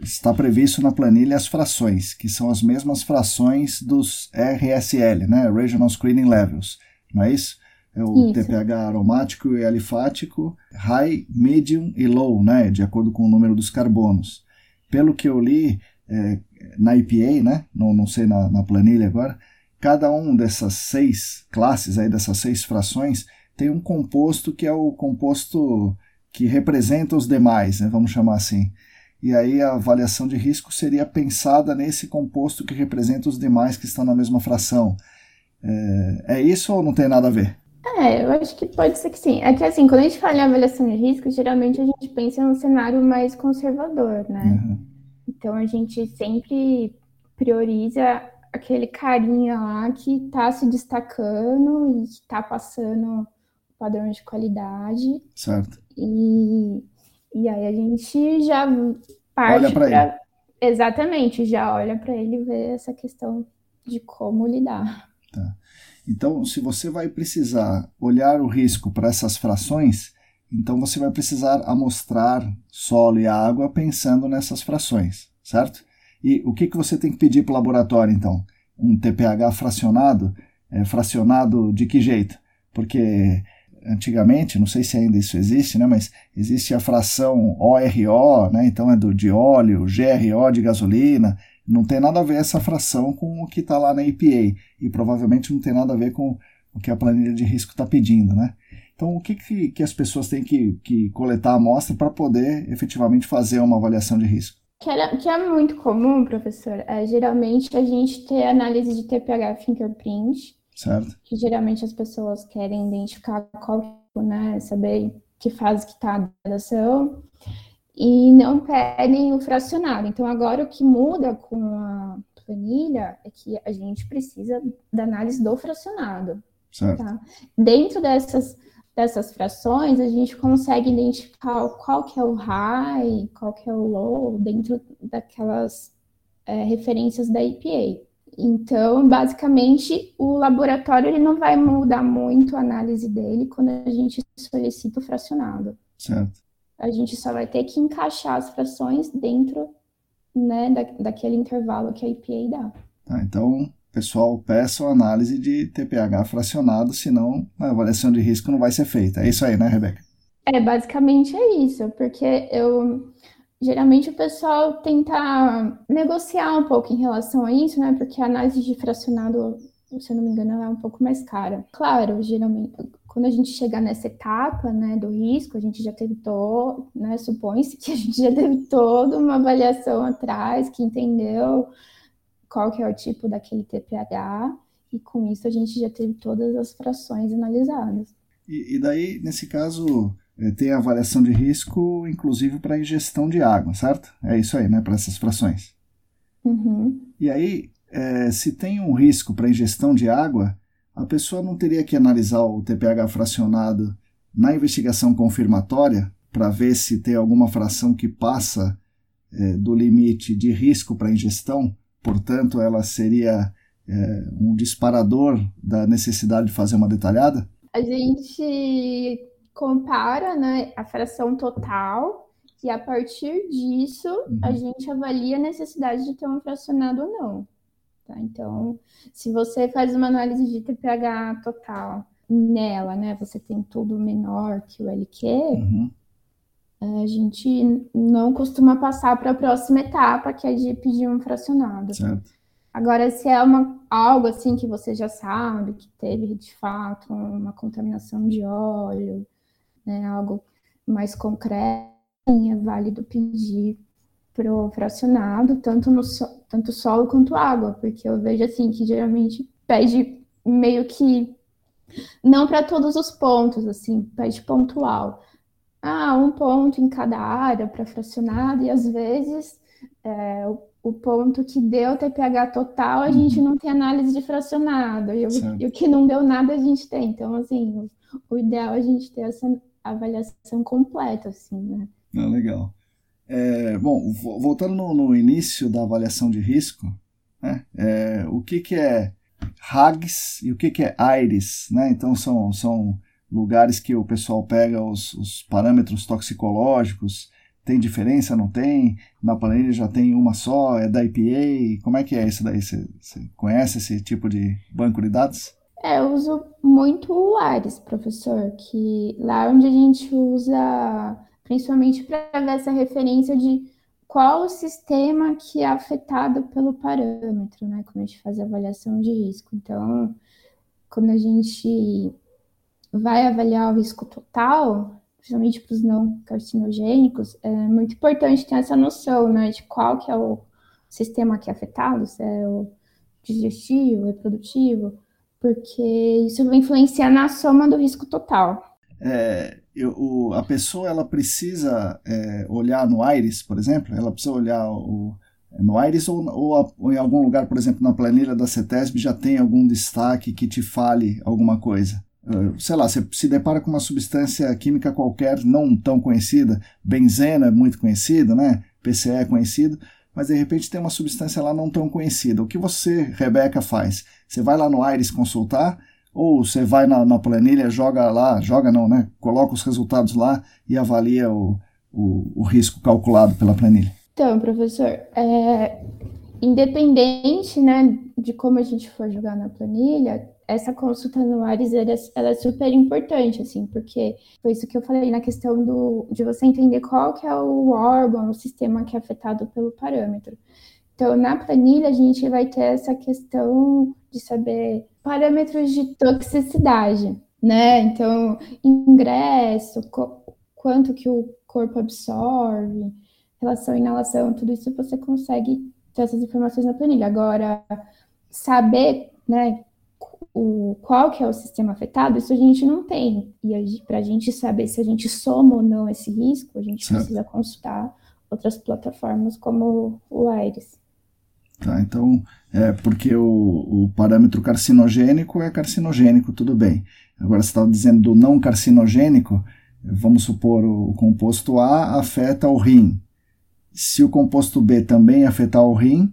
está previsto na planilha as frações, que são as mesmas frações dos RSL, né? Regional Screening Levels, não é isso? É o isso. TPH aromático e alifático, high, medium e low, né? De acordo com o número dos carbonos. Pelo que eu li é, na IPA, né? Não, não sei na, na planilha agora, Cada um dessas seis classes, aí, dessas seis frações, tem um composto que é o composto que representa os demais, né, vamos chamar assim. E aí a avaliação de risco seria pensada nesse composto que representa os demais que estão na mesma fração. É, é isso ou não tem nada a ver? É, eu acho que pode ser que sim. É que assim, quando a gente fala em avaliação de risco, geralmente a gente pensa em um cenário mais conservador, né? Uhum. Então a gente sempre prioriza aquele carinha lá que está se destacando e que está passando padrão de qualidade. Certo. E, e aí a gente já parte para. Exatamente, já olha para ele e vê essa questão de como lidar. Tá. Então, se você vai precisar olhar o risco para essas frações, então você vai precisar amostrar solo e água pensando nessas frações, certo? E o que, que você tem que pedir para o laboratório, então? Um TPH fracionado? É, fracionado de que jeito? Porque antigamente, não sei se ainda isso existe, né, mas existe a fração ORO, né, então é do, de óleo, GRO de gasolina, não tem nada a ver essa fração com o que está lá na EPA e provavelmente não tem nada a ver com o que a planilha de risco está pedindo, né? Então, o que, que, que as pessoas têm que, que coletar a amostra para poder efetivamente fazer uma avaliação de risco? Que, era, que é muito comum, professor, é geralmente a gente ter análise de TPH fingerprint. Certo. Que geralmente as pessoas querem identificar qual, né, saber que fase que está a gradação e não pedem o fracionado. Então, agora o que muda com a planilha é que a gente precisa da análise do fracionado. Certo. Tá? Dentro dessas dessas frações, a gente consegue identificar qual que é o high, qual que é o low, dentro daquelas é, referências da EPA. Então, basicamente, o laboratório ele não vai mudar muito a análise dele quando a gente solicita o fracionado. Certo. A gente só vai ter que encaixar as frações dentro né, da, daquele intervalo que a EPA dá. Tá, então, pessoal peça a análise de TPH fracionado, senão a avaliação de risco não vai ser feita. É isso aí, né, Rebeca? É, basicamente é isso, porque eu geralmente o pessoal tenta negociar um pouco em relação a isso, né? Porque a análise de fracionado, se eu não me engano, ela é um pouco mais cara. Claro, geralmente, quando a gente chegar nessa etapa, né, do risco, a gente já teve todo, né, supõe-se que a gente já teve toda uma avaliação atrás, que entendeu qual que é o tipo daquele TPH, e com isso a gente já teve todas as frações analisadas. E, e daí, nesse caso, é, tem a avaliação de risco, inclusive para ingestão de água, certo? É isso aí, né? Para essas frações. Uhum. E aí, é, se tem um risco para ingestão de água, a pessoa não teria que analisar o TPH fracionado na investigação confirmatória para ver se tem alguma fração que passa é, do limite de risco para ingestão portanto, ela seria é, um disparador da necessidade de fazer uma detalhada? A gente compara né, a fração total e a partir disso uhum. a gente avalia a necessidade de ter um fracionado ou não. Tá? Então, se você faz uma análise de TPH total nela, né, você tem tudo menor que o LQ, uhum a gente não costuma passar para a próxima etapa, que é de pedir um fracionado. Certo. Agora, se é uma, algo assim que você já sabe, que teve de fato uma contaminação de óleo, né, algo mais concreto, é válido pedir para o fracionado, tanto no so, tanto solo quanto água, porque eu vejo assim que geralmente pede meio que não para todos os pontos, assim, pede pontual. Ah, um ponto em cada área para fracionado, e às vezes é, o, o, ponto que deu TPH total, a uhum. gente não tem análise de fracionado, e o, e o, que não deu nada a gente tem. Então, assim, o, o ideal é a gente ter essa avaliação completa, assim, né? Ah, legal. É, bom, voltando no, no, início da avaliação de risco, né, é, o que, que é RAGs e o que, que é AIRES, né? Então são, são lugares que o pessoal pega os, os parâmetros toxicológicos, tem diferença, não tem? Na planilha já tem uma só, é da IPA, como é que é isso daí? Você, conhece esse tipo de banco de dados? É, eu uso muito o AIRES, professor, que lá onde a gente usa principalmente para ver essa referência de qual o sistema que é afetado pelo parâmetro, né? Quando a gente faz a avaliação de risco. Então, quando a gente vai avaliar o risco total, principalmente para os não carcinogênicos, é muito importante ter essa noção, né, de qual que é o sistema que é afetado, se é o digestivo, reprodutivo, porque isso vai influenciar na soma do risco total. É, eu, o, a pessoa ela precisa é, olhar no Iris, por exemplo, ela precisa olhar o, no Iris ou, ou, ou, em algum lugar, por exemplo, na planilha da CETESB já tem algum destaque que te fale alguma coisa. Uh, sei lá, você se depara com uma substância química qualquer não tão conhecida, benzena é muito conhecida, né? PCE é conhecido, mas de repente tem uma substância lá não tão conhecida. O que você, Rebeca, faz? Você vai lá no Iris consultar ou você vai na, na, planilha, joga lá, joga não, né? Coloca os resultados lá e avalia o, o, o risco calculado pela planilha. Então, professor, é, independente né, de como a gente for jogar na planilha, essa consulta no ARIS ela, ela, é super importante, assim, porque foi isso que eu falei na questão do, de você entender qual que é o órgão, o sistema que é afetado pelo parâmetro. Então, na planilha, a gente vai ter essa questão de saber parâmetros de toxicidade, né? Então, ingresso, quanto que o corpo absorve, relação à inalação, tudo isso você consegue ter essas informações na planilha. Agora, saber, né, o, qual que é o sistema afetado, isso a gente não tem. E para a gente saber se a gente soma ou não esse risco, a gente certo. precisa consultar outras plataformas como o Aires. Tá? Então, é porque o, o parâmetro carcinogênico é carcinogênico, tudo bem. Agora, você estava dizendo do não carcinogênico, vamos supor, o composto A afeta o rim. Se o composto B também afetar o rim,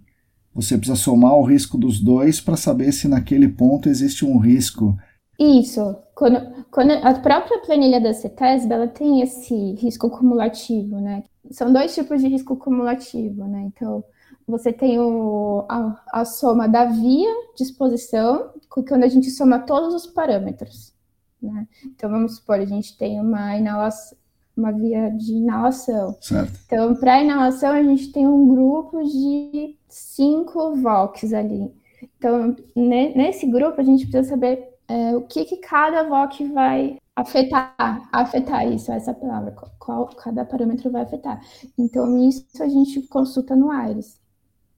você precisa somar o risco dos dois para saber se naquele ponto existe um risco. Isso. Quando, quando a própria planilha da CETESB, ela tem esse risco cumulativo, né? São dois tipos de risco cumulativo, né? Então, você tem o, a, a, soma da via de exposição, quando a gente soma todos os parâmetros. Né? Então, vamos supor, a gente tem uma inalação, uma via de inalação. Certo. Então, para inalação, a gente tem um grupo de cinco VOCs ali. Então, nesse grupo, a gente precisa saber é, o que, que cada VOC vai afetar, afetar isso, essa palavra, qual cada parâmetro vai afetar. Então, isso a gente consulta no AIRES.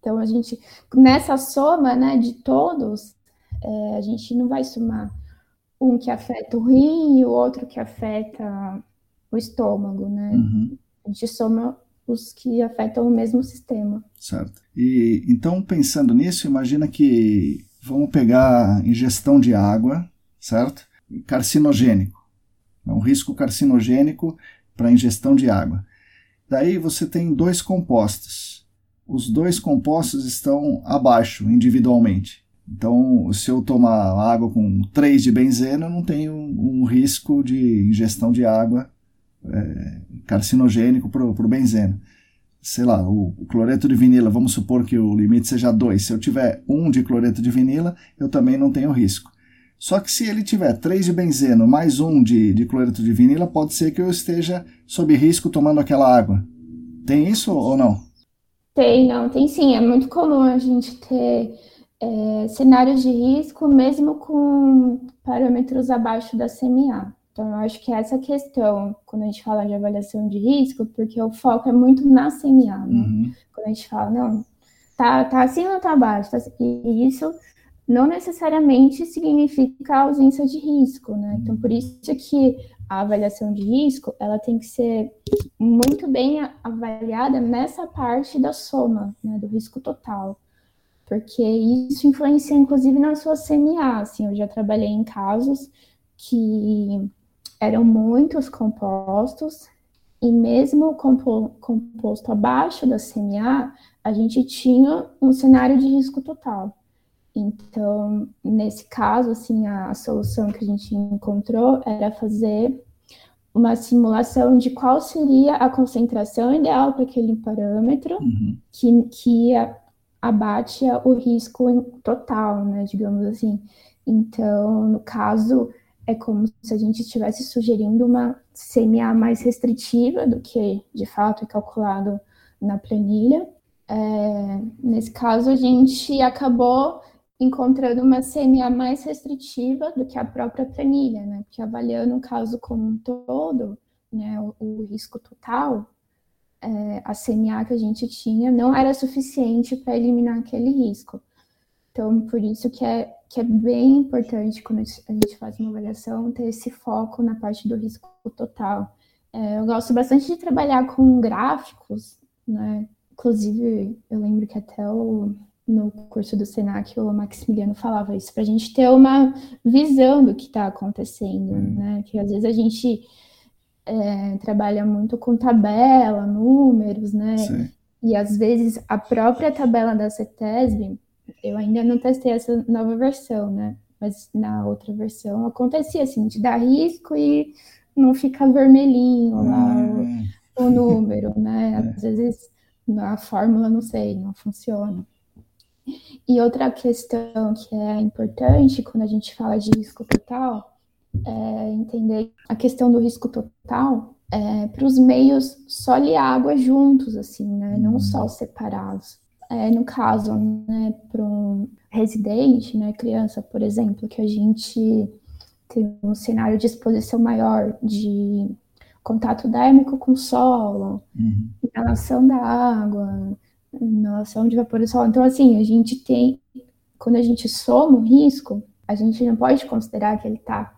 Então, a gente, nessa soma né, de todos, é, a gente não vai somar um que afeta o rim e o outro que afeta o estômago, né? Uhum. A gente soma os que afetam o mesmo sistema. Certo. E então, pensando nisso, imagina que vamos pegar ingestão de água, certo? Carcinogênico. É um risco carcinogênico para ingestão de água. Daí você tem dois compostos os dois compostos estão abaixo individualmente. Então, se eu tomar água com 3 de benzeno, eu não tenho um, risco de ingestão de água é, carcinogênico para o benzeno. Sei lá, o, o, cloreto de vinila, vamos supor que o limite seja 2. Se eu tiver 1 um de cloreto de vinila, eu também não tenho risco. Só que se ele tiver 3 de benzeno mais 1 um de, de cloreto de vinila, pode ser que eu esteja sob risco tomando aquela água. Tem isso ou não? Tem, não, tem sim. É muito comum a gente ter é, cenários de risco, mesmo com parâmetros abaixo da CMA. Então, eu acho que essa questão, quando a gente fala de avaliação de risco, porque o foco é muito na CMA, né? Uhum. Quando a gente fala, não, tá, tá acima ou tá abaixo? Tá, e isso não necessariamente significa ausência de risco, né? Então, por isso que a avaliação de risco, ela tem que ser muito bem avaliada nessa parte da soma, né, do risco total. Porque isso influencia, inclusive, na sua CMA, assim, eu já trabalhei em casos que eram muitos compostos, e mesmo compo composto abaixo da CMA, a gente tinha um cenário de risco total. Então, nesse caso, assim, a, a solução que a gente encontrou era fazer uma simulação de qual seria a concentração ideal para aquele parâmetro uhum. que, que abate o risco total, né, digamos assim. Então, no caso, é como se a gente estivesse sugerindo uma CMA mais restritiva do que, de fato, é calculado na planilha. É, nesse caso, a gente acabou encontrando uma CMA mais restritiva do que a própria planilha, né? Porque avaliando o caso como um todo, né, o, o risco total, é, a CMA que a gente tinha não era suficiente para eliminar aquele risco. Então, por isso que é, que é bem importante quando a gente faz uma avaliação ter esse foco na parte do risco total. É, eu gosto bastante de trabalhar com gráficos, né? Inclusive, eu lembro que até o no curso do Senac, o Maximiliano falava isso, para a gente ter uma visão do que está acontecendo, hum. né? Que às vezes a gente é, trabalha muito com tabela, números, né? Sim. E às vezes a própria tabela da CETESB, eu ainda não testei essa nova versão, né? Mas na outra versão acontecia assim, de dar risco e não fica vermelhinho lá hum. o, o, número, né? *laughs* Às vezes a fórmula, não sei, não funciona. E outra questão que é importante quando a gente fala de risco total é entender a questão do risco total é, para os meios solo e água juntos, assim, né? Não uhum. só separados. É, no caso, né, para um residente, né, criança, por exemplo, que a gente tem um cenário de exposição maior de contato dérmico com o solo, uhum. inalação da água, inalação de vapor do Então, assim, a gente tem, quando a gente soma o risco, a gente não pode considerar que ele está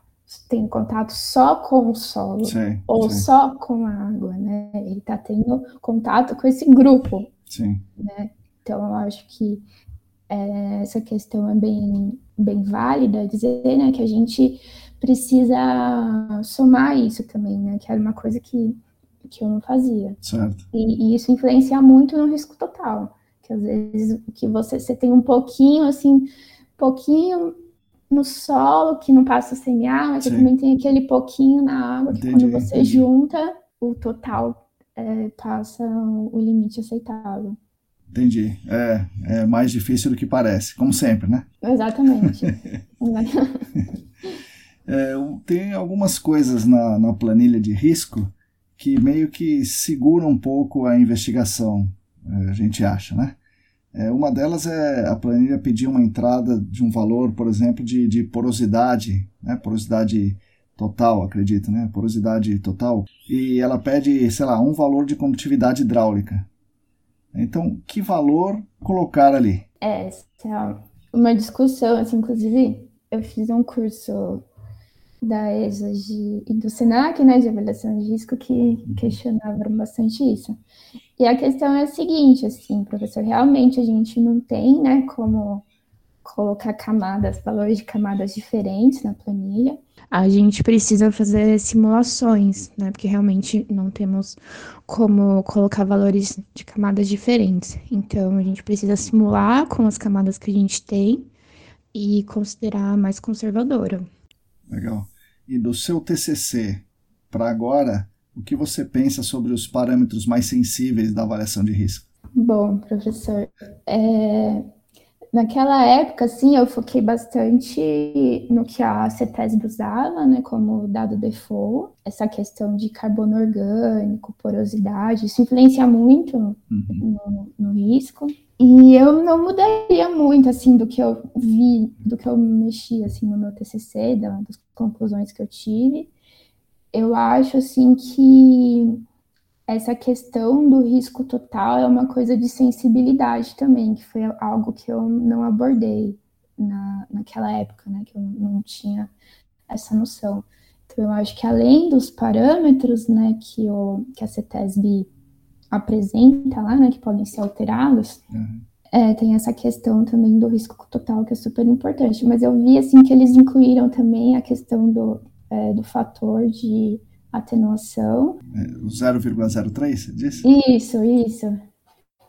tendo contato só com o solo sim, ou sim. só com a água, né? Ele está tendo contato com esse grupo, sim. né? Então, eu acho que é, essa questão é bem, bem válida, dizer né, que a gente precisa somar isso também, né? Que era uma coisa que que eu não fazia. Certo. E, e, isso influencia muito no risco total. Que às vezes que você, você tem um pouquinho, assim, pouquinho no solo que não passa sem ar, mas você também tem aquele pouquinho na água que entendi, quando você entendi. junta, o total é, passa o limite aceitável. Entendi. É, é mais difícil do que parece, como sempre, né? Exatamente. *laughs* é, tem algumas coisas na, na planilha de risco que meio que segura um pouco a investigação, é, a gente acha, né? É, uma delas é a planilha pedir uma entrada de um valor, por exemplo, de, de porosidade, né? porosidade total, acredito, né? Porosidade total. E ela pede, sei lá, um valor de condutividade hidráulica. Então, que valor colocar ali? É, é uma discussão, assim, inclusive, eu fiz um curso da ESA de, e do SENAC, né, de avaliação de risco, que questionavam bastante isso. E a questão é a seguinte, assim, professor, realmente a gente não tem, né, como colocar camadas, valores de camadas diferentes na planilha. A gente precisa fazer simulações, né, porque realmente não temos como colocar valores de camadas diferentes. Então, a gente precisa simular com as camadas que a gente tem e considerar mais conservadora. Legal. E do seu TCC para agora, o que você pensa sobre os parâmetros mais sensíveis da avaliação de risco? Bom, professor, é... naquela época, sim, eu foquei bastante no que a CETESB usava, né, como dado default, essa questão de carbono orgânico, porosidade, isso influencia muito uhum. no, no risco. E eu não mudaria muito, assim, do que eu vi, do que eu mexi, assim, no meu TCC, das conclusões que eu tive. eu acho assim que essa questão do risco total é uma coisa de sensibilidade também, que foi algo que eu não abordei na, naquela época, né? Que eu não tinha essa noção. Então, eu acho que além dos parâmetros, né, que, o, que a CETESB apresenta lá, né, que podem ser alterados, uhum. é, tem essa questão também do risco total, que é super importante. Mas eu vi, assim, que eles incluíram também a questão do, é, do fator de atenuação. É, o 0,03, você disse? Isso, isso.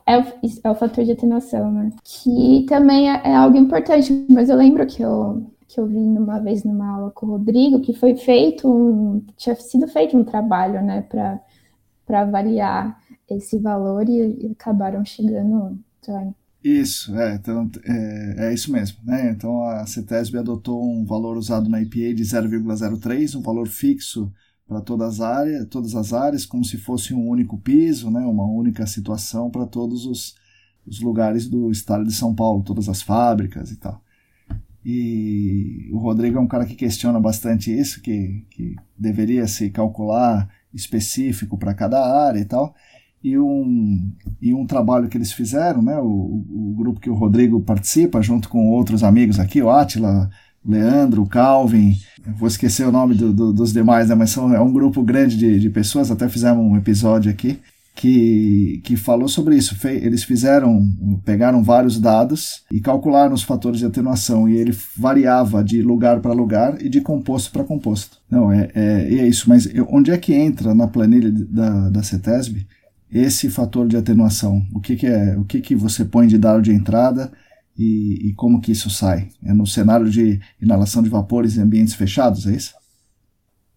É o, é o fator de atenuação, né? Que também é, é, algo importante, mas eu lembro que eu, que eu vi uma vez numa aula com o Rodrigo que foi feito um, tinha sido feito um trabalho, né, para avaliar esse valor e, e acabaram chegando. Isso, é, então, é, é, isso mesmo. Né? Então a CETESB adotou um valor usado na IPA de 0,03, um valor fixo para todas as áreas, todas as áreas, como se fosse um único piso, né, uma única situação para todos os, os lugares do estado de São Paulo, todas as fábricas e tal. E o Rodrigo é um cara que questiona bastante isso, que, que deveria se calcular específico para cada área e tal. E um, e um trabalho que eles fizeram, né, o, o grupo que o Rodrigo participa, junto com outros amigos aqui, o Atila, Leandro, Calvin, vou esquecer o nome do, do, dos demais, né, mas são, é um grupo grande de, de pessoas, até fizemos um episódio aqui, que, que falou sobre isso. Eles fizeram, pegaram vários dados e calcularam os fatores de atenuação, e ele variava de lugar para lugar e de composto para composto. Não, é, é, é isso, mas onde é que entra na planilha da, da CETESB esse fator de atenuação? O que, que é? O que, que você põe de dado de entrada? e, e como que isso sai? É no cenário de inalação de vapores em ambientes fechados, é isso?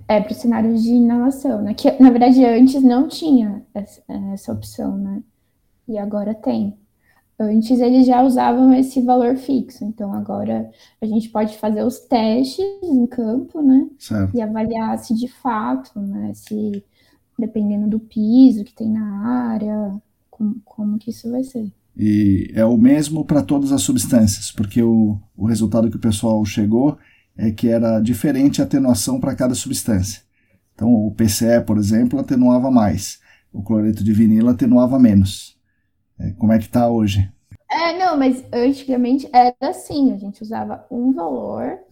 É para o cenário de inalação, né? Que na verdade antes não tinha essa, essa opção, né? E agora tem. Antes eles já usavam esse valor fixo, então agora a gente pode fazer os testes em campo, né? Certo. E avaliar se de fato, né? Se dependendo do piso que tem na área, como, como que isso vai ser. E é o mesmo para todas as substâncias, porque o, o resultado que o pessoal chegou é que era diferente a atenuação para cada substância. Então, o PCE, por exemplo, atenuava mais, o cloreto de vinilo atenuava menos. É, como é que está hoje? É, não, mas antigamente era assim, a gente usava um valor é.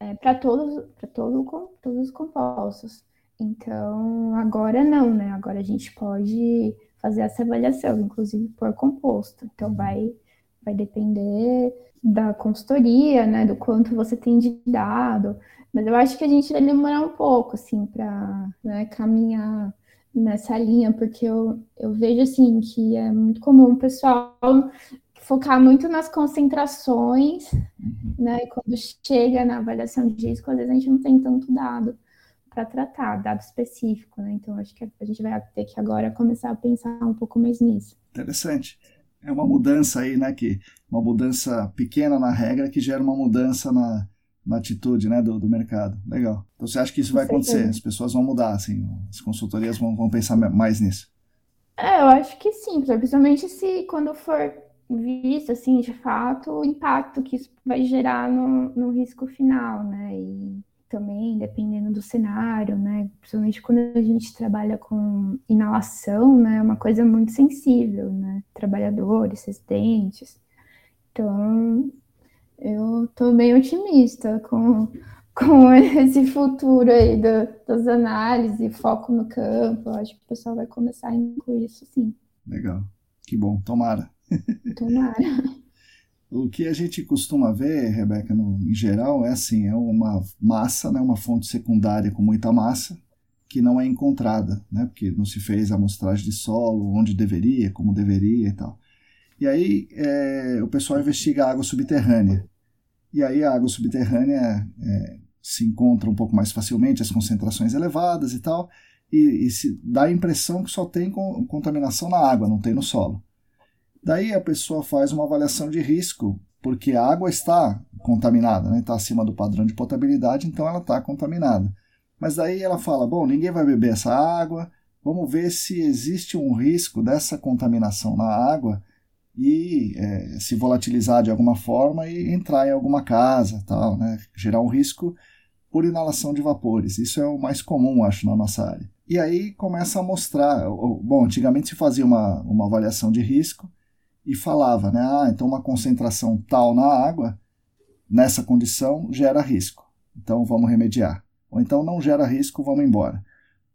é, para todos, todo, todos os compostos. Então, agora não, né? Agora a gente pode fazer essa avaliação, inclusive por composto. Então, uhum. vai, vai depender da consultoria, né, do quanto você tem de dado. Mas eu acho que a gente vai demorar um pouco, assim, para né, caminhar nessa linha, porque eu, eu vejo, assim, que é muito comum o pessoal focar muito nas concentrações, uhum. né, e quando chega na avaliação de risco, às vezes a gente não tem tanto dado para tratar, dado específico, né? Então acho que a gente vai ter que agora começar a pensar um pouco mais nisso. Interessante. É uma mudança aí, né? Que uma mudança pequena na regra que gera uma mudança na, na atitude, né, do, do mercado. Legal. Então você acha que isso vai acontecer? As pessoas vão mudar, assim, as consultorias vão, vão pensar mais nisso? É, eu acho que sim, principalmente se quando for visto, assim, de fato, o impacto que isso vai gerar no, no risco final, né? E também, dependendo do cenário, né? Principalmente quando a gente trabalha com inalação, né? É uma coisa muito sensível, né? Trabalhadores, residentes. Então, eu tô bem otimista com, *laughs* com esse futuro aí do, das análises, foco no campo. Eu acho que o pessoal vai começar a incluir isso sim. Legal. Que bom. Tomara. Tomara. *laughs* O que a gente costuma ver, Rebeca, no, em geral, é assim, é uma massa, né, uma fonte secundária com muita massa, que não é encontrada, né, porque não se fez a amostragem de solo, onde deveria, como deveria e tal. E aí é, o pessoal investiga a água subterrânea. E aí a água subterrânea é, se encontra um pouco mais facilmente, as concentrações elevadas e tal, e, e se dá a impressão que só tem contaminação na água, não tem no solo. Daí a pessoa faz uma avaliação de risco, porque a água está contaminada, está né? Acima do padrão de potabilidade, então ela está contaminada. Mas daí ela fala: bom, ninguém vai beber essa água, vamos ver se existe um risco dessa contaminação na água e é, se volatilizar de alguma forma e entrar em alguma casa, tal, né? gerar um risco por inalação de vapores. Isso é o mais comum, acho, na nossa área. E aí começa a mostrar. Bom, antigamente se fazia uma, uma avaliação de risco e falava, né? Ah, então uma concentração tal na água, nessa condição, gera risco. Então vamos remediar. Ou então não gera risco, vamos embora.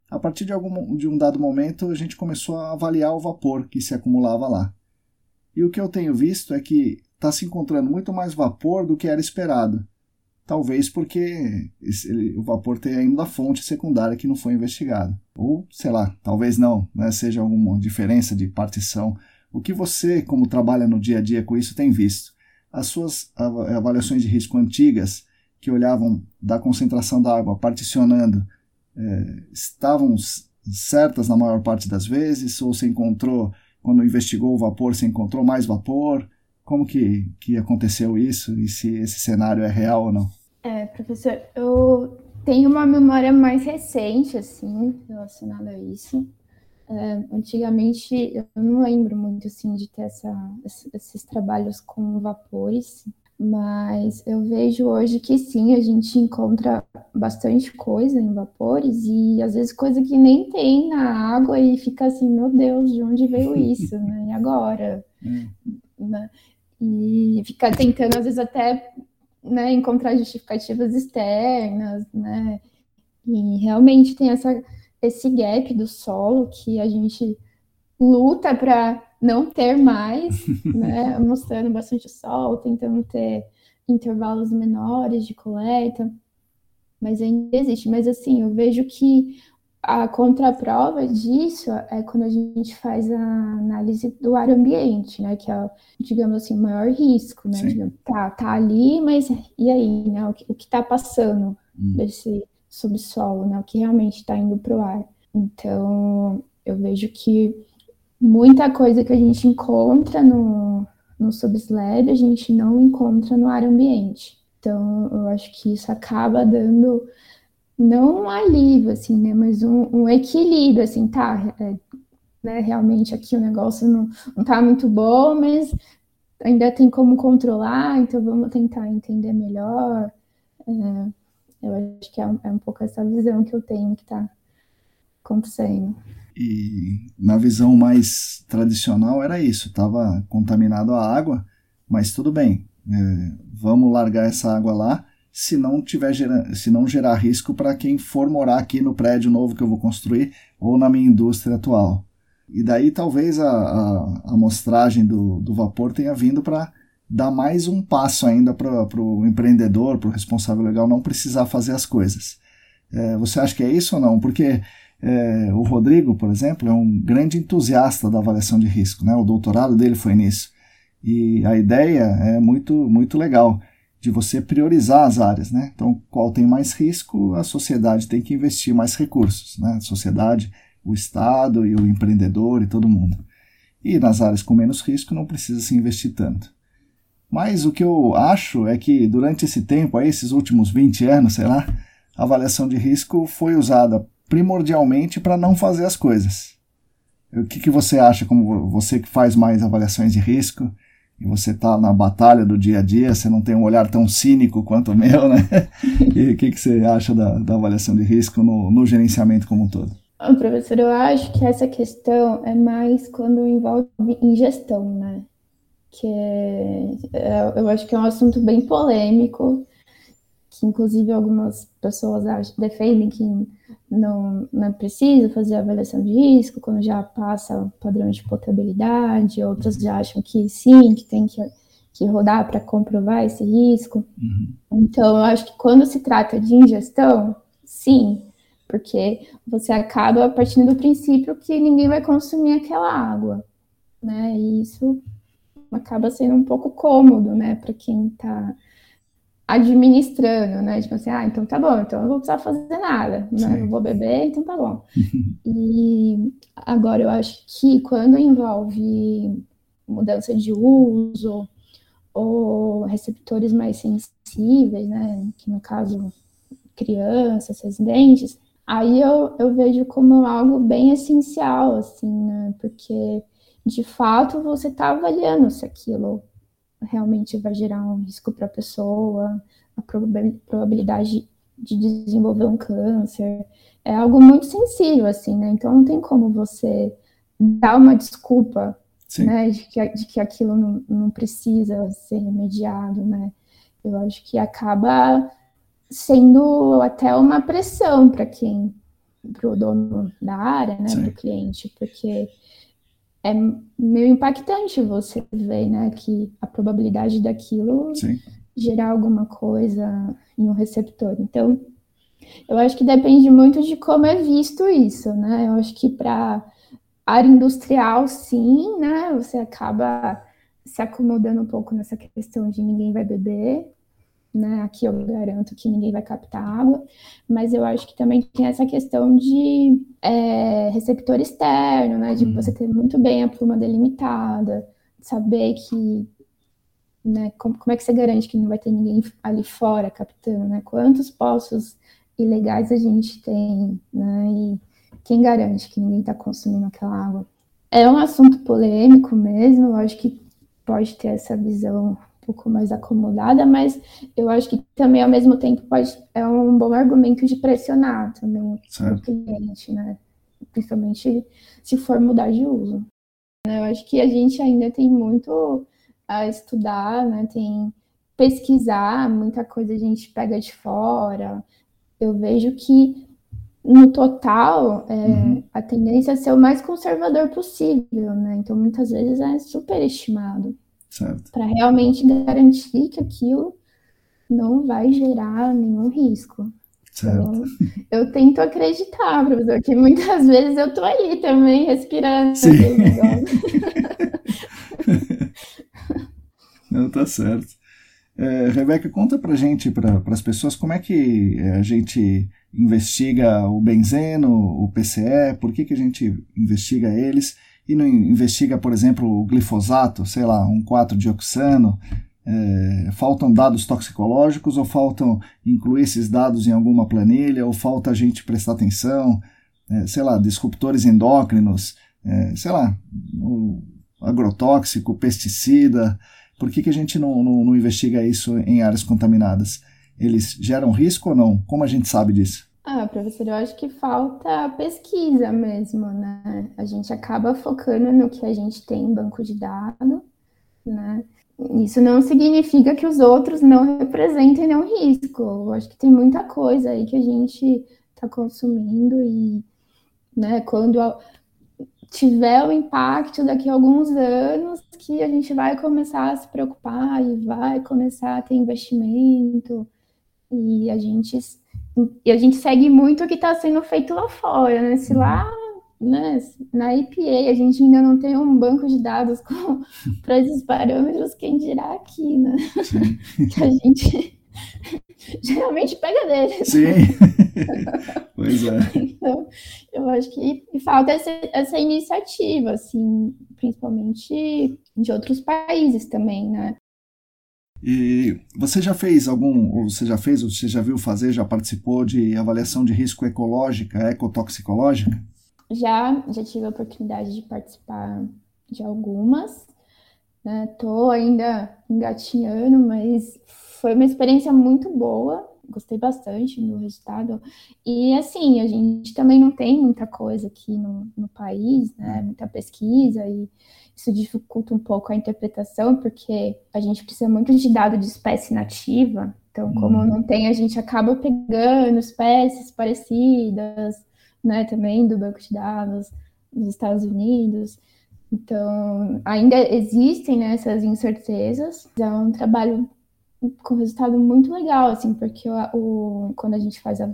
A partir de, algum, de um dado momento, a gente começou a avaliar o vapor que se acumulava lá. E o que eu tenho visto é que está se encontrando muito mais vapor do que era esperado. Talvez porque esse, o vapor tenha ido da fonte secundária que não foi investigada. Ou, sei lá, talvez não, né, seja alguma diferença de partição. O que você, como trabalha no dia a dia com isso, tem visto? As suas avaliações de risco antigas, que olhavam da concentração da água particionando, é, estavam certas na maior parte das vezes? Ou você encontrou, quando investigou o vapor, você encontrou mais vapor? Como que, que aconteceu isso e se esse cenário é real ou não? É, professor, eu tenho uma memória mais recente, assim, relacionada a isso. É, antigamente, eu não lembro muito, assim, de ter essa, esses trabalhos com vapores, mas eu vejo hoje que sim, a gente encontra bastante coisa em vapores e às vezes coisa que nem tem na água e fica assim, meu Deus, de onde veio isso, *laughs* né? E agora? Hum. Né? e ficar tentando, às vezes, até né, encontrar justificativas externas, né? E realmente tem essa, esse gap do solo que a gente luta para não ter mais, *laughs* né? Mostrando bastante sol, tentando ter intervalos menores de coleta, mas ainda existe. Mas assim, eu vejo que a contraprova disso é quando a gente faz a análise do ar ambiente, né? Que é, digamos assim, o maior risco, né? Digamos, tá, tá ali, mas e aí, né? O que, o que tá passando hum. desse subsolo, né? O que realmente está indo para o ar. Então, eu vejo que muita coisa que a gente encontra no, no subslab, a gente não encontra no ar ambiente. Então, eu acho que isso acaba dando não um alívio, assim, né? Mas um, um equilíbrio, assim, tá? É, né, realmente aqui o negócio não, não tá muito bom, mas ainda tem como controlar, então vamos tentar entender melhor. É, eu acho que é um, é um pouco essa visão que eu tenho que tá acontecendo. E na visão mais tradicional era isso, estava contaminado a água, mas tudo bem, é, vamos largar essa água lá se não tiver se não gerar risco para quem for morar aqui no prédio novo que eu vou construir ou na minha indústria atual. E daí talvez a, a amostragem do, do vapor tenha vindo para dar mais um passo ainda para o empreendedor, para o responsável legal não precisar fazer as coisas. É, você acha que é isso ou não? Porque é, o Rodrigo, por exemplo, é um grande entusiasta da avaliação de risco, né? o doutorado dele foi nisso. E a ideia é muito, muito legal de você priorizar as áreas, né? Então, qual tem mais risco, a sociedade tem que investir mais recursos, né? A sociedade, o Estado e o empreendedor e todo mundo. E nas áreas com menos risco não precisa se investir tanto. Mas o que eu acho é que durante esse tempo, aí, esses últimos 20 anos, sei lá, a avaliação de risco foi usada primordialmente para não fazer as coisas. O que, que você acha, como você que faz mais avaliações de risco? e você está na batalha do dia a dia, você não tem um olhar tão cínico quanto o meu, né? E o que, que você acha da, da avaliação de risco no, no gerenciamento como um todo? Professor, eu acho que essa questão é mais quando envolve ingestão, né? Que é, é eu acho que é um assunto bem polêmico, que inclusive algumas pessoas acham, defendem que não, não é preciso fazer avaliação de risco quando já passa o padrão de potabilidade, outras já acham que sim, que tem que, que rodar para comprovar esse risco. Uhum. Então, eu acho que quando se trata de ingestão, sim, porque você acaba partindo do princípio que ninguém vai consumir aquela água, né? E isso acaba sendo um pouco cômodo, né, para quem está administrando, né? Tipo assim, ah, então tá bom, então eu não vou precisar fazer nada, né? Eu vou beber, então tá bom. *laughs* e agora eu acho que quando envolve mudança de uso ou receptores mais sensíveis, né? Que no caso crianças, residentes, aí eu, eu vejo como algo bem essencial, assim, né? Porque de fato você está avaliando se aquilo realmente vai gerar um risco para a pessoa, a probabilidade de desenvolver um câncer. É algo muito sensível, assim, né? Então não tem como você dar uma desculpa, Sim. né, de que, de que aquilo não, não precisa ser remediado, né? Eu acho que acaba sendo até uma pressão para quem, para o dono da área, né, para o cliente, porque é meio impactante você ver, né, que a probabilidade daquilo Sim. gerar alguma coisa em um receptor. Então, eu acho que depende muito de como é visto isso, né? Eu acho que para área industrial, sim, né? Você acaba se acomodando um pouco nessa questão de ninguém vai beber, né? Aqui eu garanto que ninguém vai captar água, mas eu acho que também tem essa questão de é, receptor externo, né? De uhum. você ter muito bem a pluma delimitada, saber que né, como, como, é que você garante que não vai ter ninguém ali fora captando, né? Quantos poços ilegais a gente tem, né? E quem garante que ninguém está consumindo aquela água? É um assunto polêmico mesmo, eu acho que pode ter essa visão pouco mais acomodada, mas eu acho que também, ao mesmo tempo, pode, é um bom argumento de pressionar também o cliente, né? Principalmente se for mudar de uso. Eu acho que a gente ainda tem muito a estudar, né? Tem pesquisar, muita coisa a gente pega de fora. Eu vejo que no total, é, uhum. a tendência é ser o mais conservador possível, né? Então, muitas vezes é superestimado para realmente garantir que aquilo não vai gerar nenhum risco. Então, eu tento acreditar, professor, que muitas *laughs* vezes eu tô aí também respirando. *laughs* Não, tá certo. É, Rebeca, conta pra gente, para as pessoas, como é que a gente investiga o benzeno, o PCE, por que, que a gente investiga eles e não investiga, por exemplo, o glifosato, sei lá, um 4-dioxano, é, faltam dados toxicológicos ou faltam incluir esses dados em alguma planilha ou falta a gente prestar atenção, é, sei lá, disruptores endócrinos, é, sei lá, agrotóxico, pesticida, por que, que a gente não, não, não investiga isso em áreas contaminadas? Eles geram risco ou não? Como a gente sabe disso? Ah, professor, eu acho que falta pesquisa mesmo, né? A gente acaba focando no que a gente tem em banco de dados, né? Isso não significa que os outros não representem nenhum risco. Eu acho que tem muita coisa aí que a gente está consumindo e, né, quando tiver o impacto daqui a alguns anos, que a gente vai começar a se preocupar e vai começar a ter investimento e a gente e a gente segue muito o que está sendo feito lá fora, né? Se lá né, na EPA a gente ainda não tem um banco de dados *laughs* para esses parâmetros, quem dirá aqui, né? *laughs* que a gente *laughs* geralmente pega deles. Sim, pois é. Então, eu acho que falta essa, essa iniciativa, assim, principalmente de outros países também, né? E você já fez algum, ou você já fez, ou você já viu fazer, já participou de avaliação de risco ecológica, ecotoxicológica? Já, já tive a oportunidade de participar de algumas. Estou né? ainda engatinhando, mas foi uma experiência muito boa. Gostei bastante do resultado. E assim, a gente também não tem muita coisa aqui no, no país, né? Muita pesquisa e isso dificulta um pouco a interpretação, porque a gente precisa muito de dado de espécie nativa. Então, como uhum. não tem, a gente acaba pegando espécies parecidas, né, também do banco de dados dos Estados Unidos. Então, ainda existem né, essas incertezas. É um trabalho com resultado muito legal, assim, porque o, o quando a gente faz a,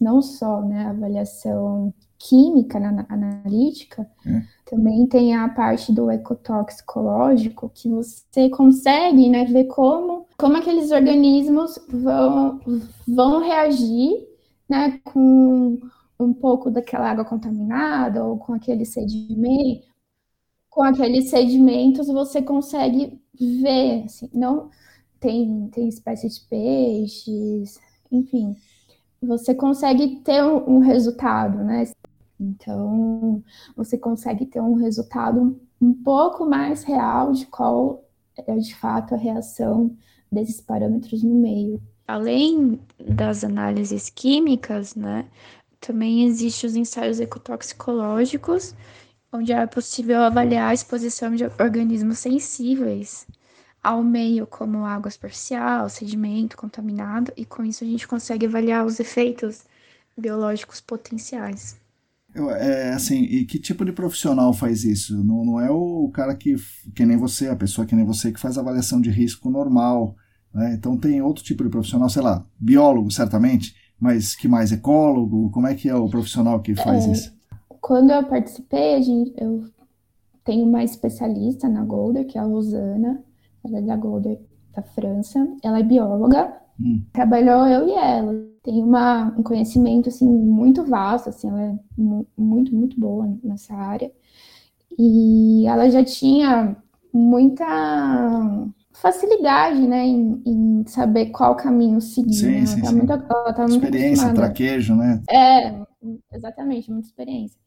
não só né, a avaliação química na, analítica, é. também tem a parte do ecotoxicológico, que você consegue né, ver como, como aqueles organismos vão, vão reagir né, com um pouco daquela água contaminada ou com aquele sedimento. Com aqueles sedimentos você consegue ver, assim, não tem, tem espécies de peixes, enfim, você consegue ter um, um resultado, né? Então, você consegue ter um resultado um pouco mais real de qual é de fato a reação desses parâmetros no meio. além das análises químicas, né, também existem os ensaios ecotoxicológicos, onde é possível avaliar a exposição de organismos sensíveis ao meio, como água superficial, sedimento contaminado, e com isso a gente consegue avaliar os efeitos biológicos potenciais. É assim, e que tipo de profissional faz isso? Não, não é o cara que, que nem você, a pessoa que nem você, que faz avaliação de risco normal. Né? Então tem outro tipo de profissional, sei lá, biólogo, certamente, mas que mais? Ecólogo? Como é que é o profissional que faz é, isso? Quando eu participei, a gente, eu tenho uma especialista na Golder, que é a Rosana, ela é da Golder da França, ela é bióloga, hum. trabalhou eu e ela. Tem uma, um conhecimento, assim, muito vasto, assim, ela é muito, muito boa nessa área. E ela já tinha muita facilidade, né, em, em, saber qual caminho seguir. Sim, né? sim, ela tá muito, ela tá experiência, muito traquejo, né? É, exatamente, muita experiência.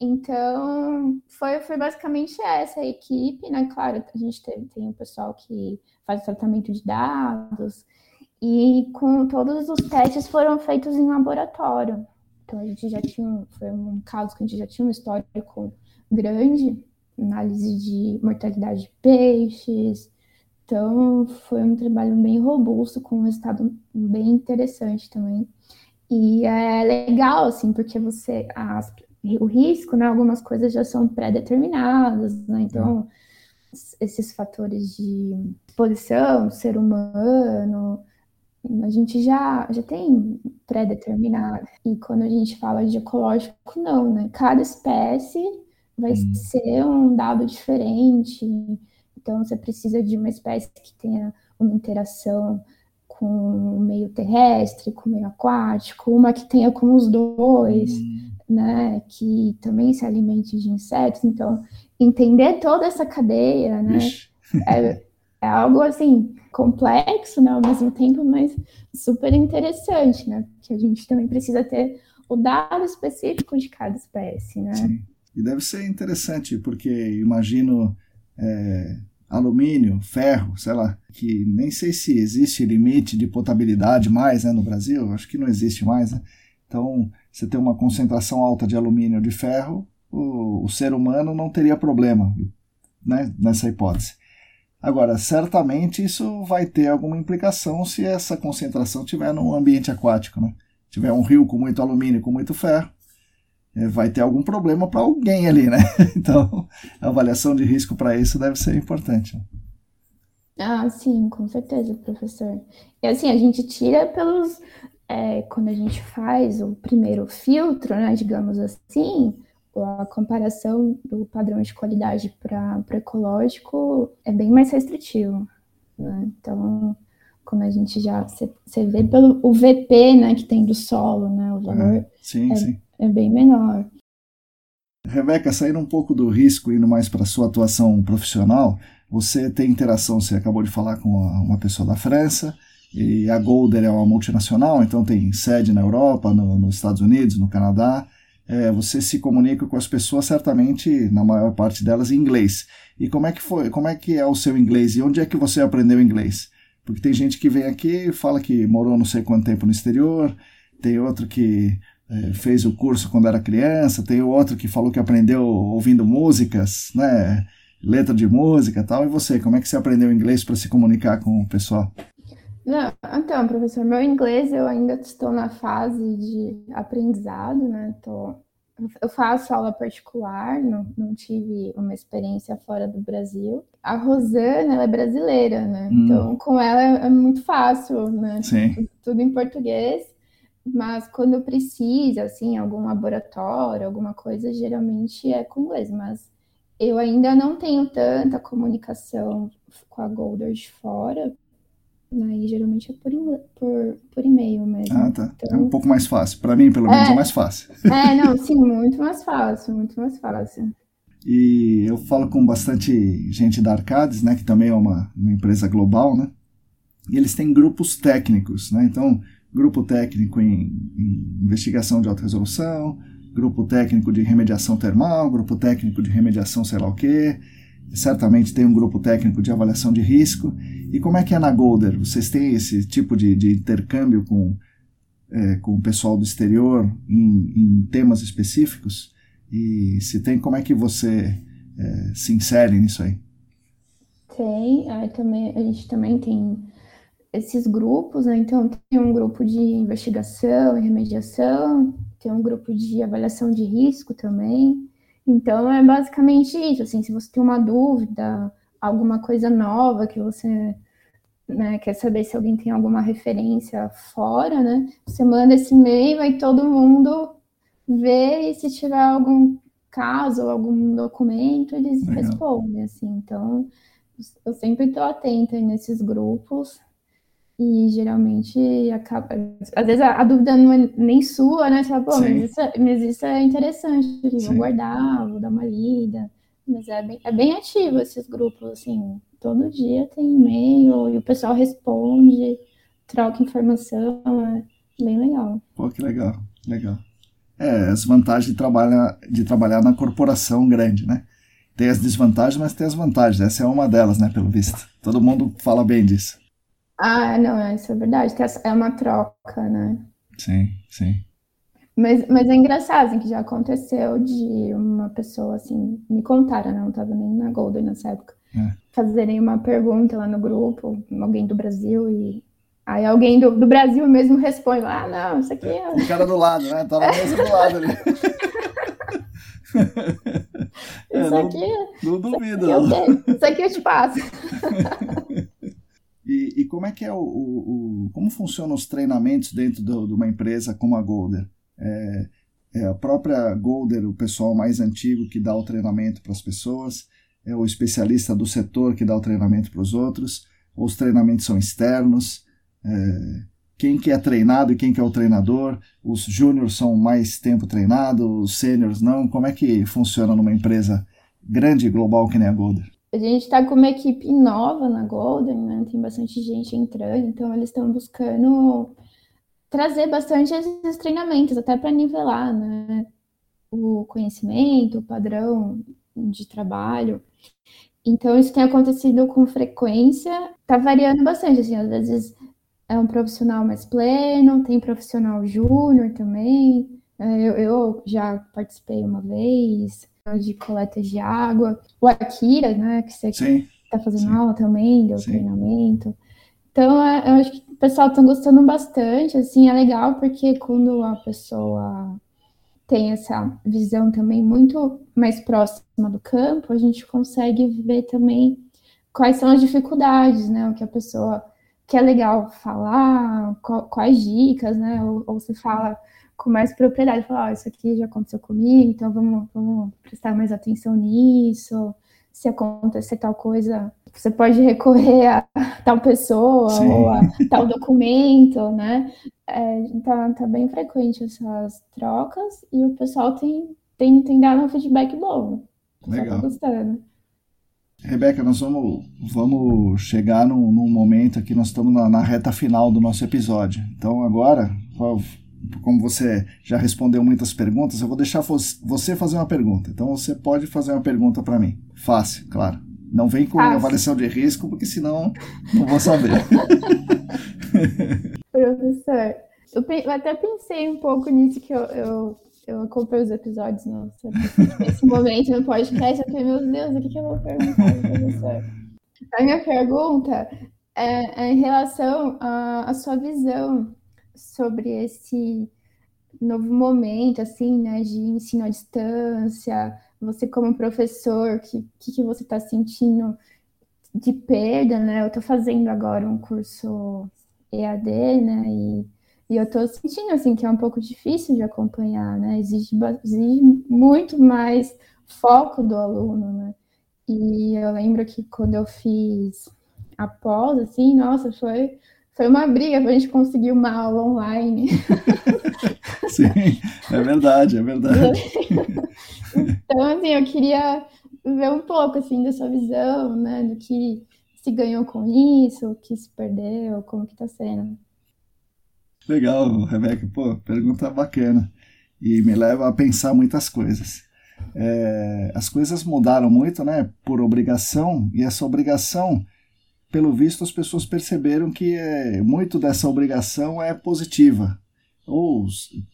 Então, foi, foi basicamente essa a equipe, né? Claro, a gente tem, tem o pessoal que faz tratamento de dados, e com todos os testes foram feitos em laboratório. Então, a gente já tinha, foi um caso que a gente já tinha um histórico grande, análise de mortalidade de peixes, então, foi um trabalho bem robusto, com um resultado bem interessante também. E é legal, assim, porque você. As, o risco, né? Algumas coisas já são pré-determinadas, né? Então, esses fatores de exposição ser humano, a gente já, já tem pré-determinado. E quando a gente fala de ecológico, não, né? Cada espécie vai hum. ser um dado diferente. Então, você precisa de uma espécie que tenha uma interação com o meio terrestre, com o meio aquático, uma que tenha com os dois, hum. né? Que também se alimente de insetos. Então, entender toda essa cadeia, né? É, *laughs* é, algo assim complexo, né? Ao mesmo tempo, mas super interessante, né? Que a gente também precisa ter o dado específico de cada espécie, né? Sim. E deve ser interessante, porque imagino é, alumínio, ferro, sei lá, que nem sei se existe limite de potabilidade mais né, no Brasil, acho que não existe mais. Né? Então, você tem uma concentração alta de alumínio de ferro, o, o ser humano não teria problema né, nessa hipótese. Agora, certamente isso vai ter alguma implicação se essa concentração tiver no ambiente aquático, né? Tiver um rio com muito alumínio, com muito ferro, é, vai ter algum problema para alguém ali, né? *laughs* Então, a avaliação de risco para isso deve ser importante. Ah, sim, com certeza, professor. E assim, a gente tira pelos. É, quando a gente faz o primeiro filtro, né, digamos assim, a comparação do padrão de qualidade para o ecológico é bem mais restritivo. Né? Então, quando a gente já. Você vê pelo o VP né, que tem do solo, né, o valor. Ah, sim, é, sim é bem menor. Rebeca, saindo um pouco do risco, indo mais para a sua atuação profissional, você tem interação, você acabou de falar com uma pessoa da França, e a Golder é uma multinacional, então tem sede na Europa, no, nos Estados Unidos, no Canadá. É, você se comunica com as pessoas certamente, na maior parte delas, em inglês. E como é que foi? Como é que é o seu inglês? E onde é que você aprendeu inglês? Porque tem gente que vem aqui fala que morou não sei quanto tempo no exterior, tem outro que é, fez o curso quando era criança, tem outro que falou que aprendeu ouvindo músicas, né? Letra de música tal. E você, como é que você aprendeu inglês para se comunicar com o pessoal? Não, então, professor, meu inglês eu ainda estou na fase de aprendizado, né? Tô, eu faço aula particular, não, não tive uma experiência fora do Brasil. A Rosana, ela é brasileira, né? Hum. Então, com ela é, é muito fácil, né? Sim. Tudo em português. Mas quando precisa, assim, algum laboratório, alguma coisa, geralmente é com inglês. Mas eu ainda não tenho tanta comunicação com a Golder de fora. Aí geralmente é por, por, por e-mail mesmo. Ah, tá. Então, é um pouco mais fácil. Para mim, pelo menos, é, é mais fácil. *laughs* É, não, sim, muito mais fácil, muito mais fácil. E eu falo com bastante gente da Arcades, né, que também é uma, uma empresa global, né? E eles têm grupos técnicos, né? Então, grupo técnico em, em investigação de alta resolução, grupo técnico de remediação termal, grupo técnico de remediação sei lá o quê. Certamente tem um grupo técnico de avaliação de risco. E como é que é na Golder? Vocês têm esse tipo de, de intercâmbio com, é, com o pessoal do exterior em, em, temas específicos? E se tem, como é que você é, se insere nisso aí? Tem, também, a gente também tem esses grupos, né? Então, tem um grupo de investigação e remediação, tem um grupo de avaliação de risco também. Então, é basicamente isso. Assim, se você tem uma dúvida, alguma coisa nova que você né, quer saber se alguém tem alguma referência fora, né? Você manda esse e-mail, vai todo mundo ver e se tiver algum caso algum documento, eles Legal. respondem, assim. Então, eu sempre estou atenta nesses grupos e geralmente acaba. Às vezes a, a, dúvida não é nem sua, né? Você fala, pô, mas isso, é, mas isso, é interessante, vou guardar, vou dar uma lida. Mas é bem, é bem ativo esses grupos, assim. Todo dia tem e-mail e o pessoal responde, troca informação, é bem legal. Pô, que legal, legal. É, as vantagens de trabalhar, de trabalhar na corporação grande, né? Tem as desvantagens, mas tem as vantagens. Essa é uma delas, né, pelo visto. Todo mundo fala bem disso. Ah, não, é, isso é verdade, que é uma troca, né? Sim, sim. Mas, mas é engraçado, assim, que já aconteceu de uma pessoa, assim, me contaram, né? não estava nem na Golden nessa época, é. fazerem uma pergunta lá no grupo, alguém do Brasil, e aí alguém do, do Brasil mesmo responde, ah, não, isso aqui é... O cara do lado, né? Tá na mesa do lado ali. *laughs* É, isso aqui... Não, não duvido, isso aqui, não. isso aqui eu te passo. E, e como é que é o, o, o, como funcionam os treinamentos dentro do, de uma empresa como a Golder? É, é a própria Golder, o pessoal mais antigo que dá o treinamento para as pessoas, é o especialista do setor que dá o treinamento para os outros, ou os treinamentos são externos, é, quem que é treinado e quem que é o treinador, os júniores são mais tempo treinados, os sêniores não, como é que funciona numa empresa grande e global que nem a Golder? A gente está com uma equipe nova na Golden, né? Tem bastante gente entrando, então eles estão buscando trazer bastante esses treinamentos, até para nivelar, né? O conhecimento, o padrão de trabalho. Então, isso tem acontecido com frequência, tá variando bastante, assim, às vezes é um profissional mais pleno, tem profissional júnior também. É, eu, eu já participei uma vez, de coleta de água. O Akira, né, que você está fazendo sim. aula também, deu sim. treinamento. Então, é, eu acho que o pessoal está gostando bastante, assim, é legal porque quando a pessoa tem essa visão também muito mais próxima do campo, a gente consegue ver também quais são as dificuldades, né, o que a pessoa que é legal falar, quais dicas, né, ou, ou se fala com mais propriedade, falar, oh, isso aqui já aconteceu comigo, então vamos, vamos prestar mais atenção nisso. Se acontecer tal coisa, você pode recorrer a *laughs* tal pessoa Sim. ou a tal documento, né? É, tá, tá bem frequente essas trocas e o pessoal tem, tem, tem dado um feedback bom. Tá Legal. Tá gostando. Rebeca, nós vamos, vamos chegar num, num momento aqui, nós estamos na, na, reta final do nosso episódio. Então agora, como você já respondeu muitas perguntas, eu vou deixar você fazer uma pergunta. Então você pode fazer uma pergunta para mim. Fácil, claro. Não vem com Fácil. avaliação de risco, porque senão não vou saber. *laughs* *laughs* Professor, eu, até pensei um pouco nisso que eu, eu, eu acompanhei os episódios nossa, nesse momento no podcast. Eu falei, meu Deus, o que, que eu vou perguntar, professor? A minha pergunta é, é em relação à sua visão sobre esse novo momento, assim, né, de ensino à distância, você como professor, o que, que, você está sentindo de perda, né? Eu estou fazendo agora um curso EAD, né, e, e eu estou sentindo, assim, que é um pouco difícil de acompanhar, né, exige, exige muito mais foco do aluno, né, e eu lembro que quando eu fiz a pós, assim, nossa, foi foi uma briga para a gente conseguir uma aula online. *laughs* Sim, é verdade, é verdade. *laughs* então, assim, eu queria ver um pouco, assim, da sua visão, né, do que se ganhou com isso, o que se perdeu, como que tá sendo. Legal, Rebeca, pô, pergunta bacana e me leva a pensar muitas coisas. É, as coisas mudaram muito, né? Por obrigação, e essa obrigação, pelo visto, as pessoas perceberam que é, muito dessa obrigação é positiva. Ou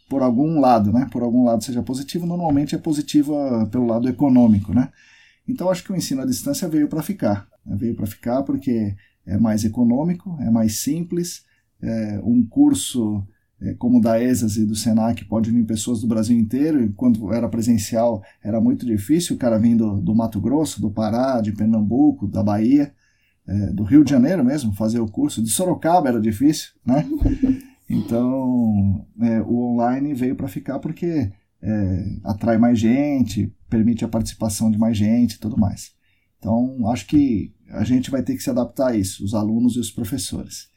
por algum lado, né? Por algum lado seja positivo, normalmente é positiva pelo lado econômico, né? Então acho que o ensino à distância veio para ficar. Né? Veio para ficar porque é mais econômico, é mais simples, é um curso é, como o da ESAS e do SENAC pode vir pessoas do Brasil inteiro, e quando era presencial era muito difícil, o cara vindo do Mato Grosso, do Pará, de Pernambuco, da Bahia, é, do Rio de Janeiro mesmo, fazer o curso, de Sorocaba era difícil, né? *laughs* Então, é, o online veio para ficar porque é, atrai mais gente, permite a participação de mais gente e tudo mais. Então, acho que a gente vai ter que se adaptar a isso, os alunos e os professores.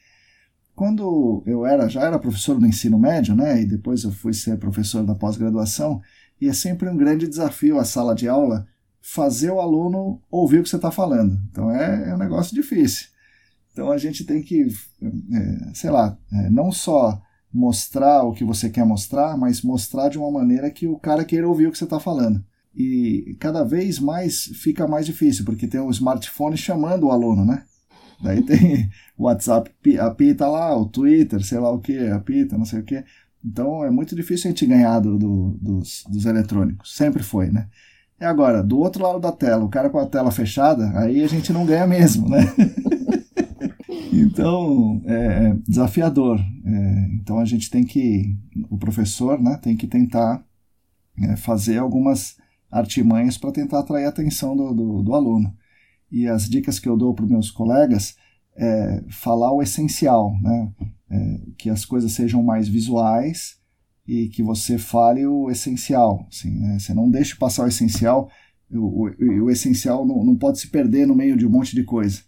Quando eu era, já era professor no ensino médio, né, e depois eu fui ser professor da pós-graduação, e é sempre um grande desafio a sala de aula fazer o aluno ouvir o que você está falando. Então é, é, um negócio difícil. Então a gente tem que, é, sei lá, é, não só mostrar o que você quer mostrar, mas mostrar de uma maneira que o cara queira ouvir o que você está falando. E cada vez mais fica mais difícil, porque tem o smartphone chamando o aluno, né? Daí tem *laughs* o WhatsApp apita lá, o Twitter, sei lá o que, apita, não sei o que. Então é muito difícil a gente ganhar do, do, dos, dos eletrônicos. Sempre foi, né? E agora, do outro lado da tela, o cara com a tela fechada, aí a gente não ganha mesmo, né? *laughs* então, é, é desafiador. É, então a gente tem que, o professor, né, tem que tentar é, fazer algumas artimanhas para tentar atrair a atenção do, do, do aluno e as dicas que eu dou para os meus colegas é falar o essencial, né? É, que as coisas sejam mais visuais e que você fale o essencial. Assim, né? Você não deixe passar o essencial, o, o, o essencial não, não pode se perder no meio de um monte de coisa.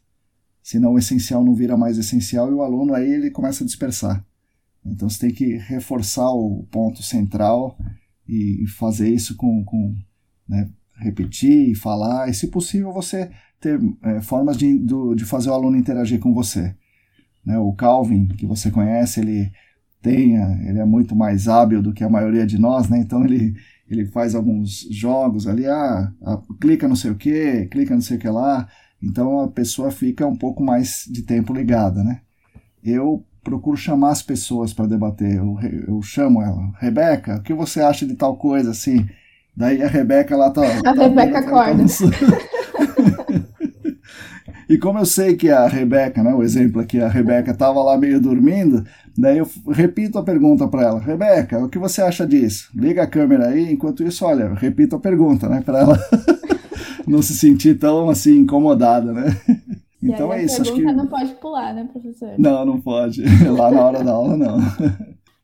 Senão o essencial não vira mais essencial e o aluno aí ele começa a dispersar. Então você tem que reforçar o ponto central e fazer isso com, com né, repetir e falar. E se possível você ter é, formas de, do, de fazer o aluno interagir com você. Né? O Calvin, que você conhece, ele tem, ele é muito mais hábil do que a maioria de nós, né? então ele, ele faz alguns jogos ali, ah, ah, clica não sei o que, clica não sei o que lá, então a pessoa fica um pouco mais de tempo ligada. Né? Eu procuro chamar as pessoas para debater, eu, eu chamo ela, Rebeca, o que você acha de tal coisa assim? Daí a Rebeca lá tá. A tá Rebeca acorda. E como eu sei que a Rebeca, né, o exemplo aqui, a Rebeca estava lá meio dormindo, daí eu repito a pergunta para ela: Rebeca, o que você acha disso? Liga a câmera aí, enquanto isso, olha, eu repito a pergunta, né, para ela *laughs* não se sentir tão assim incomodada, né? Então é isso. A pergunta que... não pode pular, né, professor? Não, não pode. *laughs* Lá na hora da aula, não.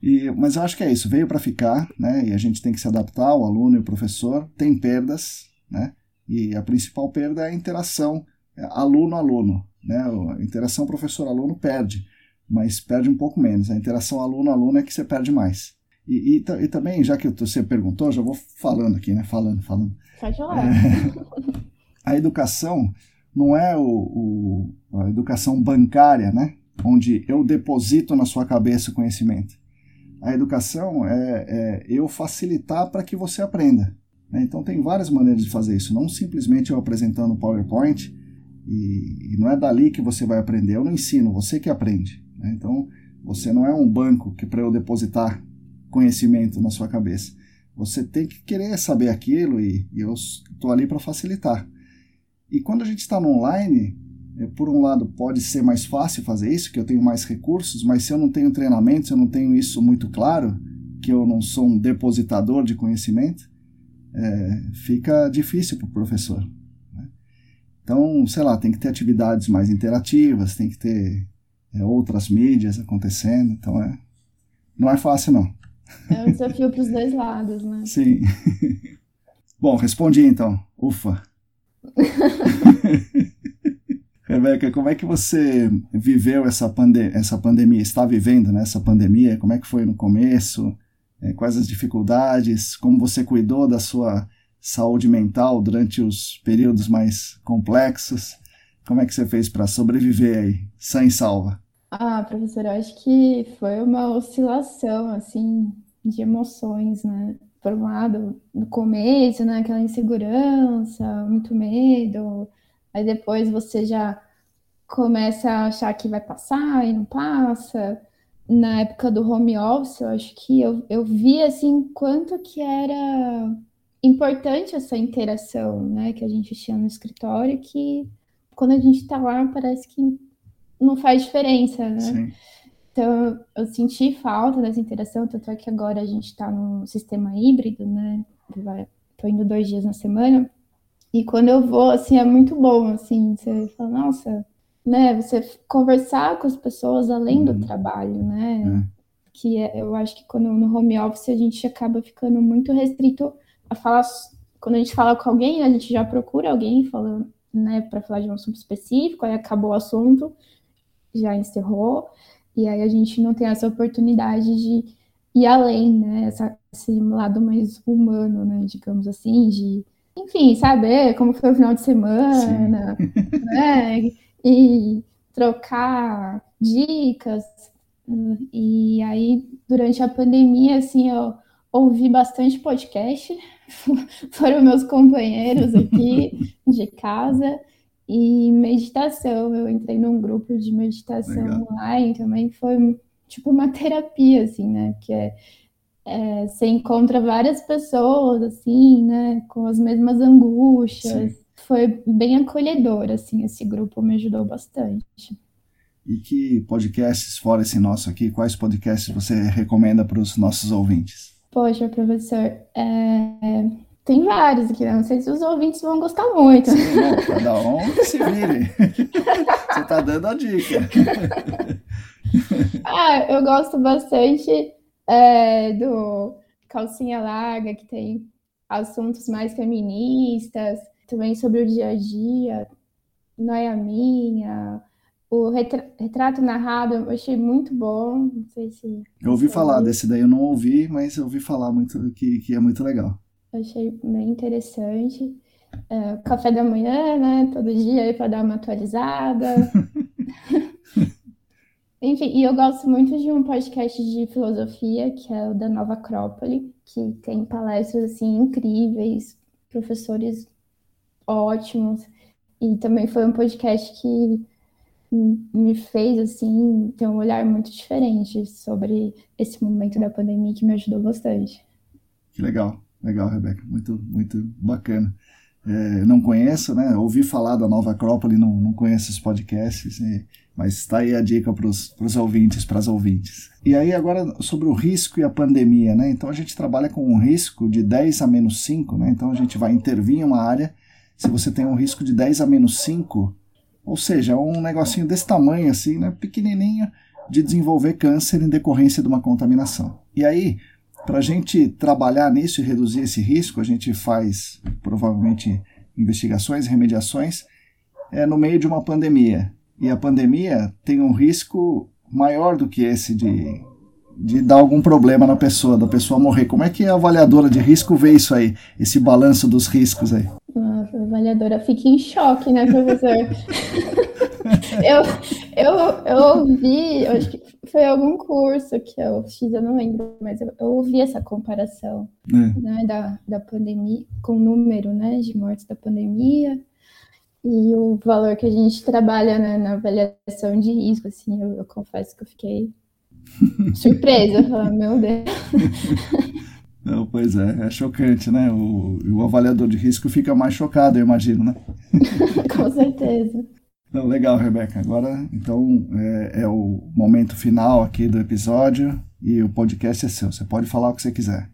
E, mas eu acho que é isso, veio para ficar, né? E a gente tem que se adaptar, o aluno e o professor. Tem perdas, né? E a principal perda é a interação aluno-aluno. Né? A interação professor-aluno perde, mas perde um pouco menos. A interação aluno-aluno é que você perde mais. E, e, e, também, já que você perguntou, já vou falando aqui, né? Falando, falando. Pode falar. É, a educação não é o, o, a educação bancária, né? Onde eu deposito na sua cabeça o conhecimento. A educação é, é eu facilitar para que você aprenda. Né? Então tem várias maneiras de fazer isso. Não simplesmente eu apresentando o PowerPoint e, e, não é dali que você vai aprender, eu não ensino, você que aprende. Né? Então, você não é um banco que para eu depositar conhecimento na sua cabeça. Você tem que querer saber aquilo e, e eu estou ali para facilitar. E quando a gente está no online, é, por um lado pode ser mais fácil fazer isso, que eu tenho mais recursos, mas se eu não tenho treinamento, se eu não tenho isso muito claro, que eu não sou um depositador de conhecimento, é, fica difícil para o professor. Então, sei lá, tem que ter atividades mais interativas, tem que ter é, outras mídias acontecendo. Então, é, não é fácil, não. É um desafio para os dois lados, né? Sim. *laughs* Bom, respondi então. Ufa. *laughs* Rebeca, como é que você viveu essa, pande essa pandemia? Está vivendo né, essa pandemia? Como é que foi no começo? É, quais as dificuldades? Como você cuidou da sua saúde mental durante os períodos mais complexos? Como é que você fez para sobreviver aí, sem salva? Ah, professor, eu acho que foi uma oscilação, assim, de emoções, né? por um lado, no começo, né, aquela insegurança, muito medo, aí depois você já começa a achar que vai passar e não passa. Na época do home office, eu acho que eu, eu vi, assim, quanto que era importante essa interação, né, que a gente tinha no escritório, que quando a gente tá lá parece que não faz diferença, né? Sim. Então, eu senti falta dessa interação, tanto é que agora a gente está num sistema híbrido, né? Tô indo dois dias na semana. E quando eu vou, assim, é muito bom, assim, você fala, nossa, né? Você conversar com as pessoas além uhum. do trabalho, né? Uhum. Que é, eu acho que quando no home office a gente acaba ficando muito restrito a falar. Quando a gente fala com alguém, a gente já procura alguém falando, né, para falar de um assunto específico, aí acabou o assunto, já encerrou. E aí a gente não tem essa oportunidade de ir além, né? Essa, esse lado mais humano, né? Digamos assim, de, enfim, saber como foi o final de semana, né? E trocar dicas. E aí, durante a pandemia, assim, eu ouvi bastante podcast, *laughs* foram meus companheiros aqui de casa. E meditação, eu entrei num grupo de meditação Legal. online também, foi tipo uma terapia, assim, né? Porque é, é, você encontra várias pessoas, assim, né? Com as mesmas angústias. Sim. Foi bem acolhedor, assim, esse grupo me ajudou bastante. E que podcasts, fora esse nosso aqui, quais podcasts você recomenda para os nossos ouvintes? Poxa, professor, é... Tem vários aqui, né? não sei se os ouvintes vão gostar muito. Sim, cada um se vire. *laughs* Você está dando a dica. *laughs* ah, eu gosto bastante é, do Calcinha Larga, que tem assuntos mais feministas, também sobre o dia a dia, Noia Minha, o retrato narrado eu achei muito bom. Não sei se. Eu ouvi falar desse daí, eu não ouvi, mas eu ouvi falar muito que, que é muito legal achei bem interessante. Uh, café da manhã, né? Todo dia aí para dar uma atualizada. *laughs* Enfim, e eu gosto muito de um podcast de filosofia, que é o da Nova Acrópole, que tem palestras assim incríveis, professores ótimos. E também foi um podcast que me fez assim ter um olhar muito diferente sobre esse momento da pandemia que me ajudou bastante. Que legal. Legal, Rebeca, muito, muito bacana. É, não conheço, né? Ouvi falar da Nova Acrópole, não, não conheço os podcasts, mas está aí a dica para os ouvintes, para as ouvintes. E aí, agora, sobre o risco e a pandemia, né? Então, a gente trabalha com um risco de 10 a menos 5, né? Então, a gente vai intervir em uma área, se você tem um risco de 10 a menos 5, ou seja, um negocinho desse tamanho, assim, né? Pequenininho, de desenvolver câncer em decorrência de uma contaminação. E aí, para a gente trabalhar nisso e reduzir esse risco, a gente faz provavelmente investigações, remediações, é no meio de uma pandemia. E a pandemia tem um risco maior do que esse de, de dar algum problema na pessoa, da pessoa morrer. Como é que a avaliadora de risco vê isso aí, esse balanço dos riscos aí? a avaliadora fica em choque, né, professor? *laughs* eu, eu, eu ouvi, acho que foi algum curso que eu fiz, eu não lembro, mas eu, eu ouvi essa comparação é. né, da, da pandemia, com o número né, de mortes da pandemia e o valor que a gente trabalha né, na avaliação de risco, assim, eu, eu confesso que eu fiquei *laughs* surpresa, meu Deus. *laughs* Não, pois é, é chocante, né? O, o avaliador de risco fica mais chocado, eu imagino, né? *laughs* Com certeza. Não, legal, Rebeca. Agora, então, é, é, o momento final aqui do episódio e o podcast é seu. Você pode falar o que você quiser.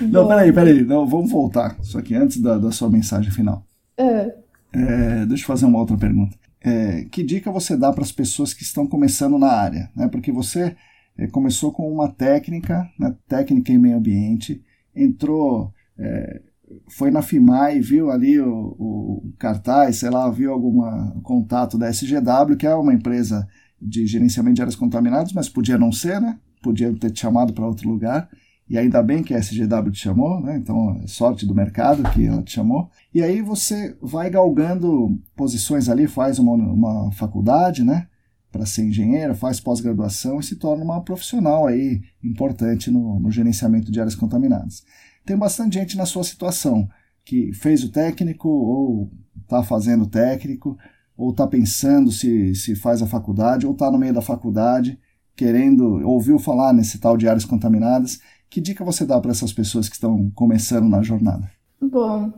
Bom. Não, peraí, peraí. Não, vamos voltar. Só que antes da, da sua mensagem final. Uh. É, deixa eu fazer uma outra pergunta. É, que dica você dá para as pessoas que estão começando na área? Né? Porque você é, começou com uma técnica, né? técnica em meio ambiente, entrou, é, foi na FIMAI, viu ali o, o, cartaz, sei lá, viu algum contato da SGW, que é uma empresa de gerenciamento de áreas contaminadas, mas podia não ser, né? Podia ter te chamado para outro lugar. E ainda bem que a SGW te chamou, né? Então, é sorte do mercado que ela te chamou. E aí você vai galgando posições ali, faz uma, uma faculdade, né? Para ser engenheiro, faz pós-graduação e se torna uma profissional aí importante no, no, gerenciamento de áreas contaminadas. tem bastante gente na sua situação que fez o técnico ou está fazendo o técnico ou está pensando se, se faz a faculdade ou está no meio da faculdade querendo ouviu falar nesse tal de áreas contaminadas. Que dica você dá para essas pessoas que estão começando na jornada? Bom,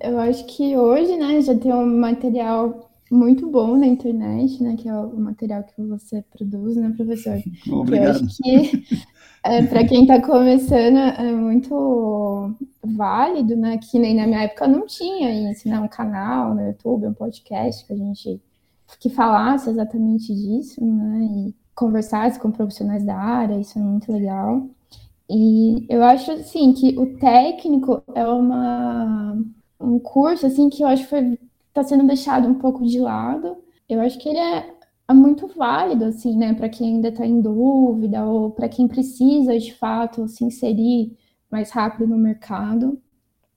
eu acho que hoje, né, já tem um material muito bom na internet, né, que é o material que você produz, né, professor? *laughs* Obrigado. Eu acho que é, para quem está começando é muito válido, né, que nem na minha época não tinha isso, né, um canal no YouTube, um podcast que a gente que falasse exatamente disso, né, e conversasse com profissionais da área, isso é muito legal. E eu acho assim que o técnico é uma um curso assim que eu acho que está sendo deixado um pouco de lado. Eu acho que ele é, é muito válido assim, né, para quem ainda está em dúvida ou para quem precisa de fato se inserir mais rápido no mercado.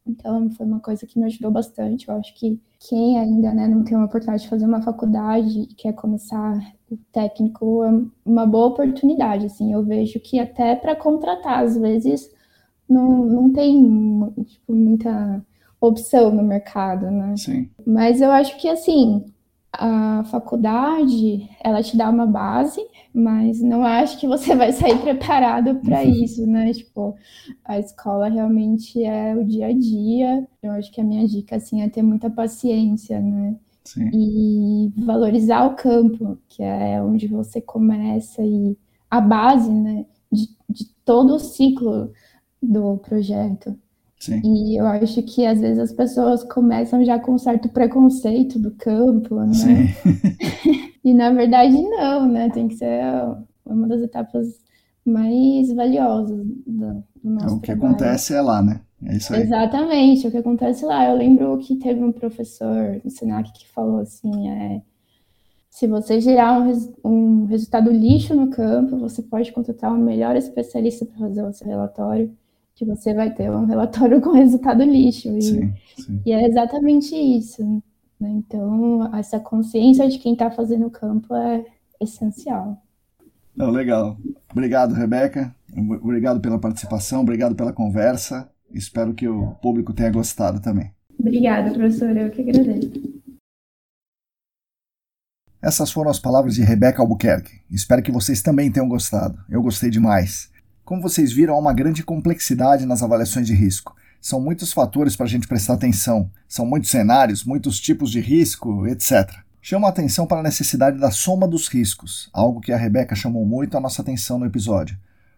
Então, foi uma coisa que me ajudou bastante. Eu acho que quem ainda né, não tem uma oportunidade de fazer uma faculdade e quer começar o técnico é uma boa oportunidade. Assim, eu vejo que até para contratar, às vezes, não, não tem tipo, muita opção no mercado, né? Sim. Mas eu acho que, assim, a faculdade, ela te dá uma base, mas não acho que você *laughs* vai sair preparado para uhum. isso, né? Tipo, a escola realmente é o dia a dia. Eu acho que a minha dica, assim, é ter muita paciência, né? Sim. E valorizar o campo, que é onde você começa e a base, né, de, de todo o ciclo do projeto. Sim. E eu acho que às vezes as pessoas começam já com um certo preconceito do campo, né? Sim. *laughs* e na verdade não, né? Tem que ser uma das etapas mais valiosas do, do nosso O que trabalho. acontece é lá, né? É isso aí. Exatamente, o que acontece lá. Eu lembro que teve um professor no Senac que falou assim, é, se você gerar um, res, um resultado lixo no campo, você pode contratar o melhor especialista para fazer o seu relatório, que você vai ter um relatório *laughs* com resultado lixo. E, sim, sim. e é exatamente isso. Né? Então, essa consciência de quem está fazendo o campo é essencial. Não, legal. Obrigado, Rebeca. Obrigado pela participação, obrigado pela conversa. Espero que o público tenha gostado também. Obrigada, professora. Eu que agradeço. Essas foram as palavras de Rebeca Albuquerque. Espero que vocês também tenham gostado. Eu gostei demais. Como vocês viram, há uma grande complexidade nas avaliações de risco. São muitos fatores para a gente prestar atenção, são muitos cenários, muitos tipos de risco, etc. Chama a atenção para a necessidade da soma dos riscos, algo que a Rebeca chamou muito a nossa atenção no episódio.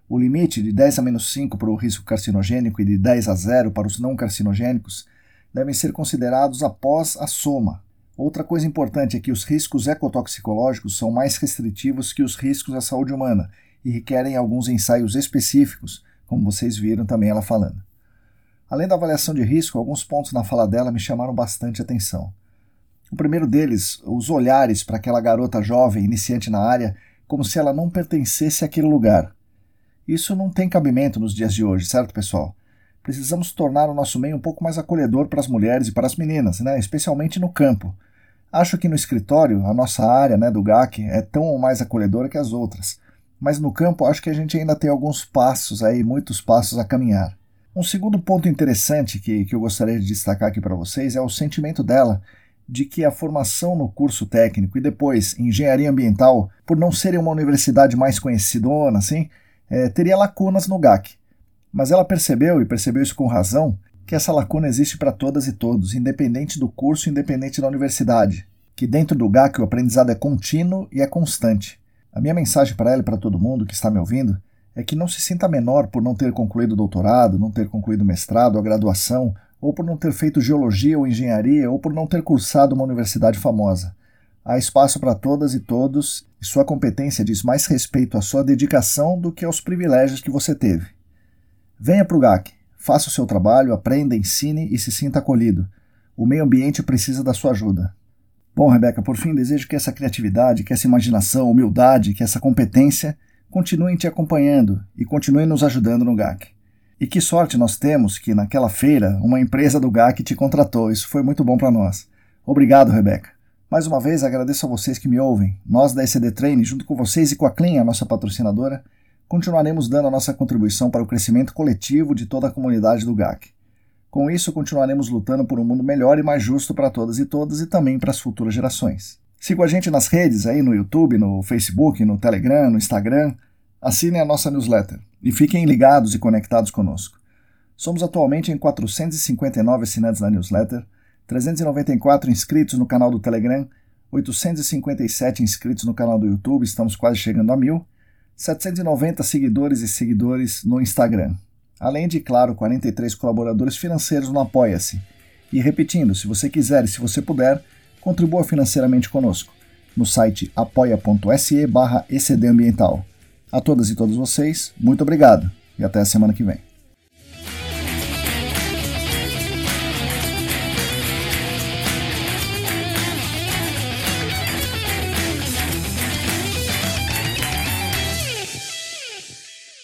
O limite de 10 a menos 5 para o risco carcinogênico e de 10 a 0 para os não carcinogênicos devem ser considerados após a soma. Outra coisa importante é que os riscos ecotoxicológicos são mais restritivos que os riscos à saúde humana e requerem alguns ensaios específicos, como vocês viram também ela falando. Além da avaliação de risco, alguns pontos na fala dela me chamaram bastante atenção. O primeiro deles, os olhares para aquela garota jovem, iniciante na área, como se ela não pertencesse àquele lugar. Isso não tem cabimento nos dias de hoje, certo, pessoal? Precisamos tornar o nosso meio um pouco mais acolhedor para as mulheres e para as meninas, né? especialmente no campo. Acho que no escritório, a nossa área né, do GAC é tão ou mais acolhedora que as outras mas no campo acho que a gente ainda tem alguns passos aí, muitos passos a caminhar. Um segundo ponto interessante que, que eu gostaria de destacar aqui para vocês é o sentimento dela de que a formação no curso técnico e depois engenharia ambiental, por não serem uma universidade mais conhecidona, assim, é, teria lacunas no GAC. Mas ela percebeu, e percebeu isso com razão, que essa lacuna existe para todas e todos, independente do curso, independente da universidade. Que dentro do GAC o aprendizado é contínuo e é constante. A minha mensagem para ela e para todo mundo que está me ouvindo é que não se sinta menor por não ter concluído o doutorado, não ter concluído o mestrado, a graduação, ou por não ter feito geologia ou engenharia, ou por não ter cursado uma universidade famosa. Há espaço para todas e todos, e sua competência diz mais respeito à sua dedicação do que aos privilégios que você teve. Venha para o GAC, faça o seu trabalho, aprenda, ensine e se sinta acolhido. O meio ambiente precisa da sua ajuda. Bom, Rebeca, por fim, desejo que essa criatividade, que essa imaginação, humildade, que essa competência continuem te acompanhando e continuem nos ajudando no GAC. E que sorte nós temos que, naquela feira, uma empresa do GAC te contratou. Isso foi muito bom para nós. Obrigado, Rebeca. Mais uma vez, agradeço a vocês que me ouvem. Nós da ECD Train, junto com vocês e com a Clean, a nossa patrocinadora, continuaremos dando a nossa contribuição para o crescimento coletivo de toda a comunidade do GAC. Com isso, continuaremos lutando por um mundo melhor e mais justo para todas e todas e também para as futuras gerações. Siga a gente nas redes aí no YouTube, no Facebook, no Telegram, no Instagram. Assinem a nossa newsletter e fiquem ligados e conectados conosco. Somos atualmente em 459 assinantes na newsletter, 394 inscritos no canal do Telegram, 857 inscritos no canal do YouTube, estamos quase chegando a mil, 790 seguidores e seguidores no Instagram. Além de, claro, 43 colaboradores financeiros no Apoia-se. E repetindo, se você quiser e se você puder, contribua financeiramente conosco no site apoia.se barra A todas e todos vocês, muito obrigado e até a semana que vem.